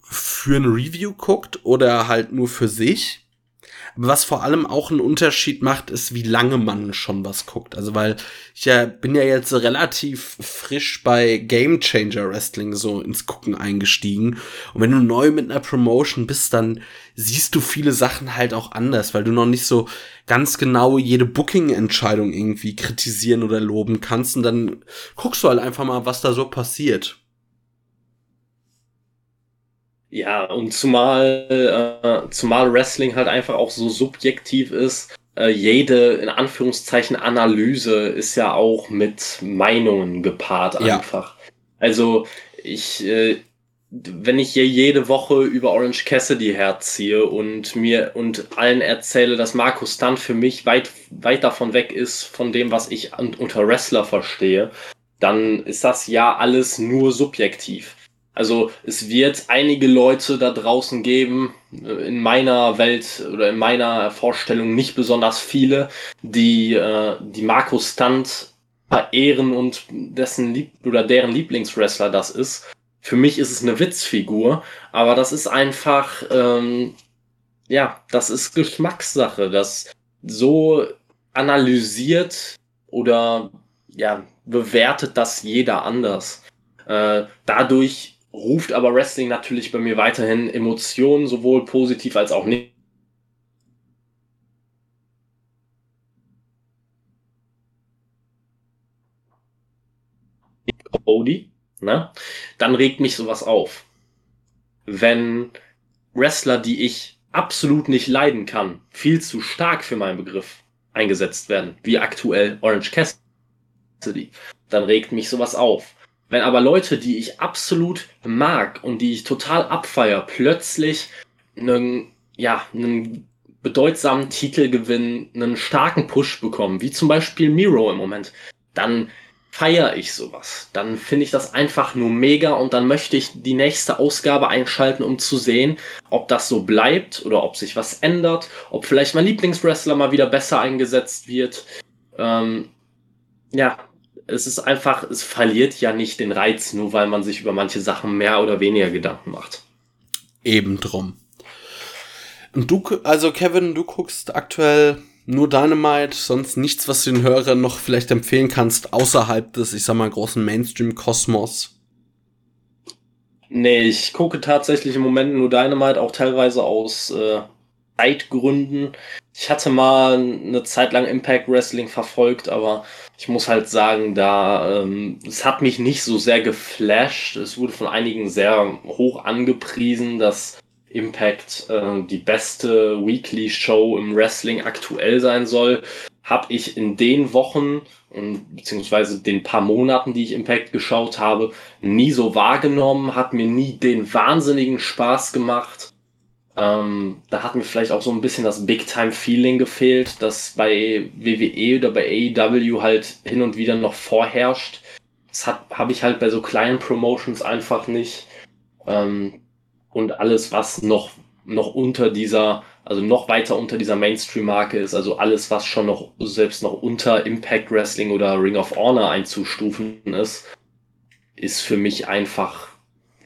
für ein Review guckt oder halt nur für sich. Was vor allem auch einen Unterschied macht, ist, wie lange man schon was guckt. Also, weil ich ja, bin ja jetzt relativ frisch bei Game Changer Wrestling so ins Gucken eingestiegen. Und wenn du neu mit einer Promotion bist, dann siehst du viele Sachen halt auch anders, weil du noch nicht so ganz genau jede Booking-Entscheidung irgendwie kritisieren oder loben kannst. Und dann guckst du halt einfach mal, was da so passiert. Ja, und zumal, äh, zumal Wrestling halt einfach auch so subjektiv ist, äh, jede, in Anführungszeichen, Analyse ist ja auch mit Meinungen gepaart einfach. Ja. Also, ich, äh, wenn ich hier jede Woche über Orange Cassidy herziehe und mir und allen erzähle, dass Markus Stunt für mich weit, weit davon weg ist von dem, was ich unter Wrestler verstehe, dann ist das ja alles nur subjektiv. Also es wird einige Leute da draußen geben, äh, in meiner Welt oder in meiner Vorstellung nicht besonders viele, die, äh, die Markus Stunt verehren und dessen Lieb oder deren Lieblingswrestler das ist. Für mich ist es eine Witzfigur, aber das ist einfach, ähm, ja, das ist Geschmackssache. Das so analysiert oder ja, bewertet das jeder anders. Äh, dadurch ruft aber Wrestling natürlich bei mir weiterhin Emotionen, sowohl positiv als auch nicht. Cody, ne? Dann regt mich sowas auf. Wenn Wrestler, die ich absolut nicht leiden kann, viel zu stark für meinen Begriff eingesetzt werden, wie aktuell Orange Cassidy, dann regt mich sowas auf. Wenn aber Leute, die ich absolut mag und die ich total abfeier, plötzlich einen, ja, einen bedeutsamen Titel gewinnen, einen starken Push bekommen, wie zum Beispiel Miro im Moment, dann feiere ich sowas. Dann finde ich das einfach nur mega und dann möchte ich die nächste Ausgabe einschalten, um zu sehen, ob das so bleibt oder ob sich was ändert, ob vielleicht mein Lieblingswrestler mal wieder besser eingesetzt wird. Ähm, ja, es ist einfach, es verliert ja nicht den Reiz, nur weil man sich über manche Sachen mehr oder weniger Gedanken macht. Eben drum. Und du, also Kevin, du guckst aktuell nur Dynamite, sonst nichts, was du den Hörern noch vielleicht empfehlen kannst, außerhalb des, ich sag mal, großen Mainstream-Kosmos? Nee, ich gucke tatsächlich im Moment nur Dynamite, auch teilweise aus äh, Zeitgründen. Ich hatte mal eine Zeit lang Impact Wrestling verfolgt, aber ich muss halt sagen, da ähm, es hat mich nicht so sehr geflasht. Es wurde von einigen sehr hoch angepriesen, dass Impact äh, die beste Weekly Show im Wrestling aktuell sein soll. Habe ich in den Wochen beziehungsweise den paar Monaten, die ich Impact geschaut habe, nie so wahrgenommen, hat mir nie den wahnsinnigen Spaß gemacht. Ähm, da hat mir vielleicht auch so ein bisschen das Big-Time-Feeling gefehlt, das bei WWE oder bei AEW halt hin und wieder noch vorherrscht. Das habe ich halt bei so kleinen Promotions einfach nicht. Ähm, und alles, was noch, noch unter dieser, also noch weiter unter dieser Mainstream-Marke ist, also alles, was schon noch, selbst noch unter Impact Wrestling oder Ring of Honor einzustufen ist, ist für mich einfach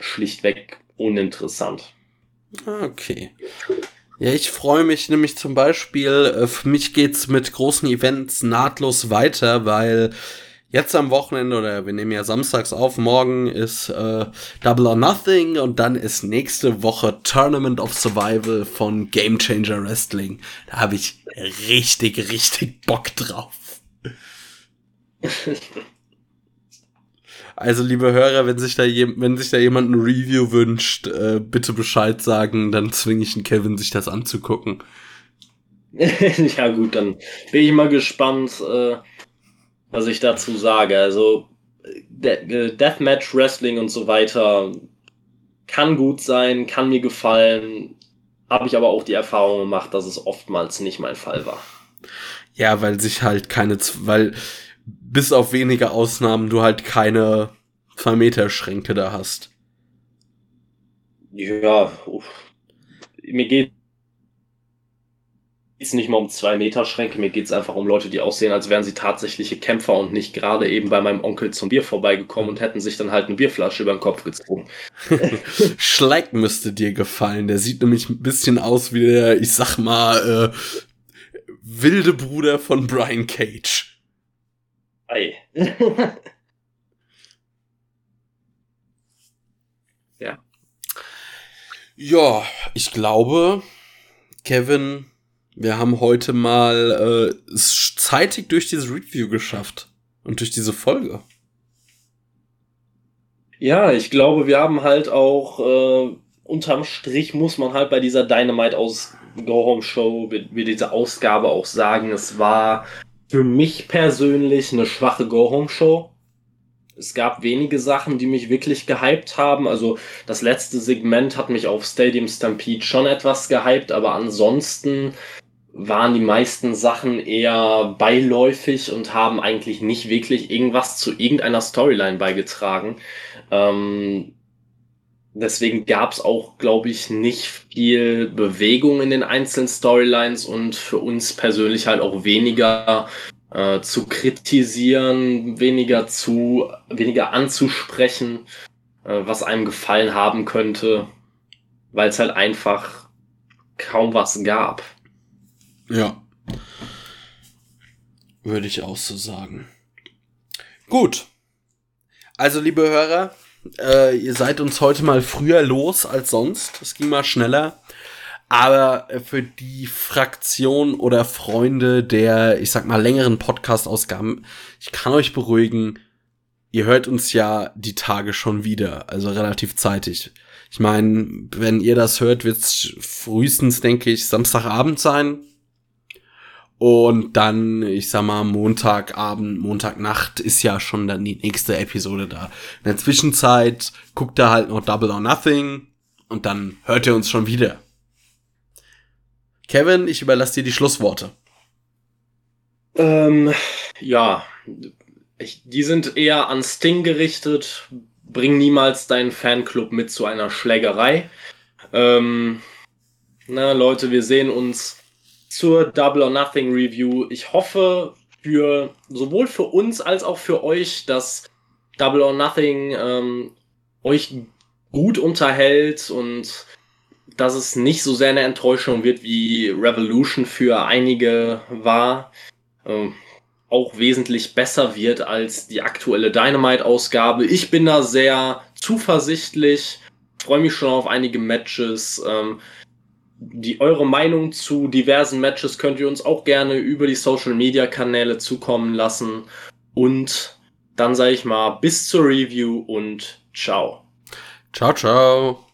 schlichtweg uninteressant. Okay. Ja, ich freue mich nämlich zum Beispiel, äh, für mich geht's mit großen Events nahtlos weiter, weil jetzt am Wochenende, oder wir nehmen ja samstags auf, morgen ist äh, Double or Nothing und dann ist nächste Woche Tournament of Survival von Game Changer Wrestling. Da habe ich richtig, richtig Bock drauf. Also, liebe Hörer, wenn sich da, wenn sich da jemand ein Review wünscht, äh, bitte Bescheid sagen, dann zwinge ich den Kevin, sich das anzugucken. ja, gut, dann bin ich mal gespannt, äh, was ich dazu sage. Also, De äh, Deathmatch Wrestling und so weiter kann gut sein, kann mir gefallen, habe ich aber auch die Erfahrung gemacht, dass es oftmals nicht mein Fall war. Ja, weil sich halt keine, weil bis auf wenige Ausnahmen du halt keine 2 Meter Schränke da hast. Ja, mir geht es nicht mal um 2 Meter Schränke, mir geht es einfach um Leute, die aussehen, als wären sie tatsächliche Kämpfer und nicht gerade eben bei meinem Onkel zum Bier vorbeigekommen und hätten sich dann halt eine Bierflasche über den Kopf gezogen. Schleck müsste dir gefallen, der sieht nämlich ein bisschen aus wie der, ich sag mal, äh, wilde Bruder von Brian Cage. Ei. ja. Ja, ich glaube, Kevin, wir haben heute mal äh, es zeitig durch dieses Review geschafft und durch diese Folge. Ja, ich glaube, wir haben halt auch äh, unterm Strich muss man halt bei dieser Dynamite aus Go Home Show, wie diese Ausgabe auch sagen, es war für mich persönlich eine schwache Go-Home-Show. Es gab wenige Sachen, die mich wirklich gehypt haben. Also das letzte Segment hat mich auf Stadium Stampede schon etwas gehypt, aber ansonsten waren die meisten Sachen eher beiläufig und haben eigentlich nicht wirklich irgendwas zu irgendeiner Storyline beigetragen. Ähm, Deswegen gab es auch, glaube ich, nicht viel Bewegung in den einzelnen Storylines und für uns persönlich halt auch weniger äh, zu kritisieren, weniger zu, weniger anzusprechen, äh, was einem gefallen haben könnte, weil es halt einfach kaum was gab. Ja. Würde ich auch so sagen. Gut. Also, liebe Hörer, äh, ihr seid uns heute mal früher los als sonst. Es ging mal schneller. Aber für die Fraktion oder Freunde der, ich sag mal, längeren Podcast-Ausgaben, ich kann euch beruhigen, ihr hört uns ja die Tage schon wieder, also relativ zeitig. Ich meine, wenn ihr das hört, wird's frühestens, denke ich, Samstagabend sein. Und dann, ich sag mal, Montagabend, Montagnacht ist ja schon dann die nächste Episode da. In der Zwischenzeit guckt ihr halt noch Double or Nothing und dann hört ihr uns schon wieder. Kevin, ich überlasse dir die Schlussworte. Ähm, ja, ich, die sind eher an Sting gerichtet. Bring niemals deinen Fanclub mit zu einer Schlägerei. Ähm, na, Leute, wir sehen uns zur Double or Nothing Review. Ich hoffe, für sowohl für uns als auch für euch, dass Double or Nothing ähm, euch gut unterhält und dass es nicht so sehr eine Enttäuschung wird, wie Revolution für einige war. Ähm, auch wesentlich besser wird als die aktuelle Dynamite-Ausgabe. Ich bin da sehr zuversichtlich, freue mich schon auf einige Matches. Ähm, die, eure Meinung zu diversen Matches könnt ihr uns auch gerne über die Social Media Kanäle zukommen lassen. Und dann sage ich mal bis zur Review und ciao. Ciao, ciao.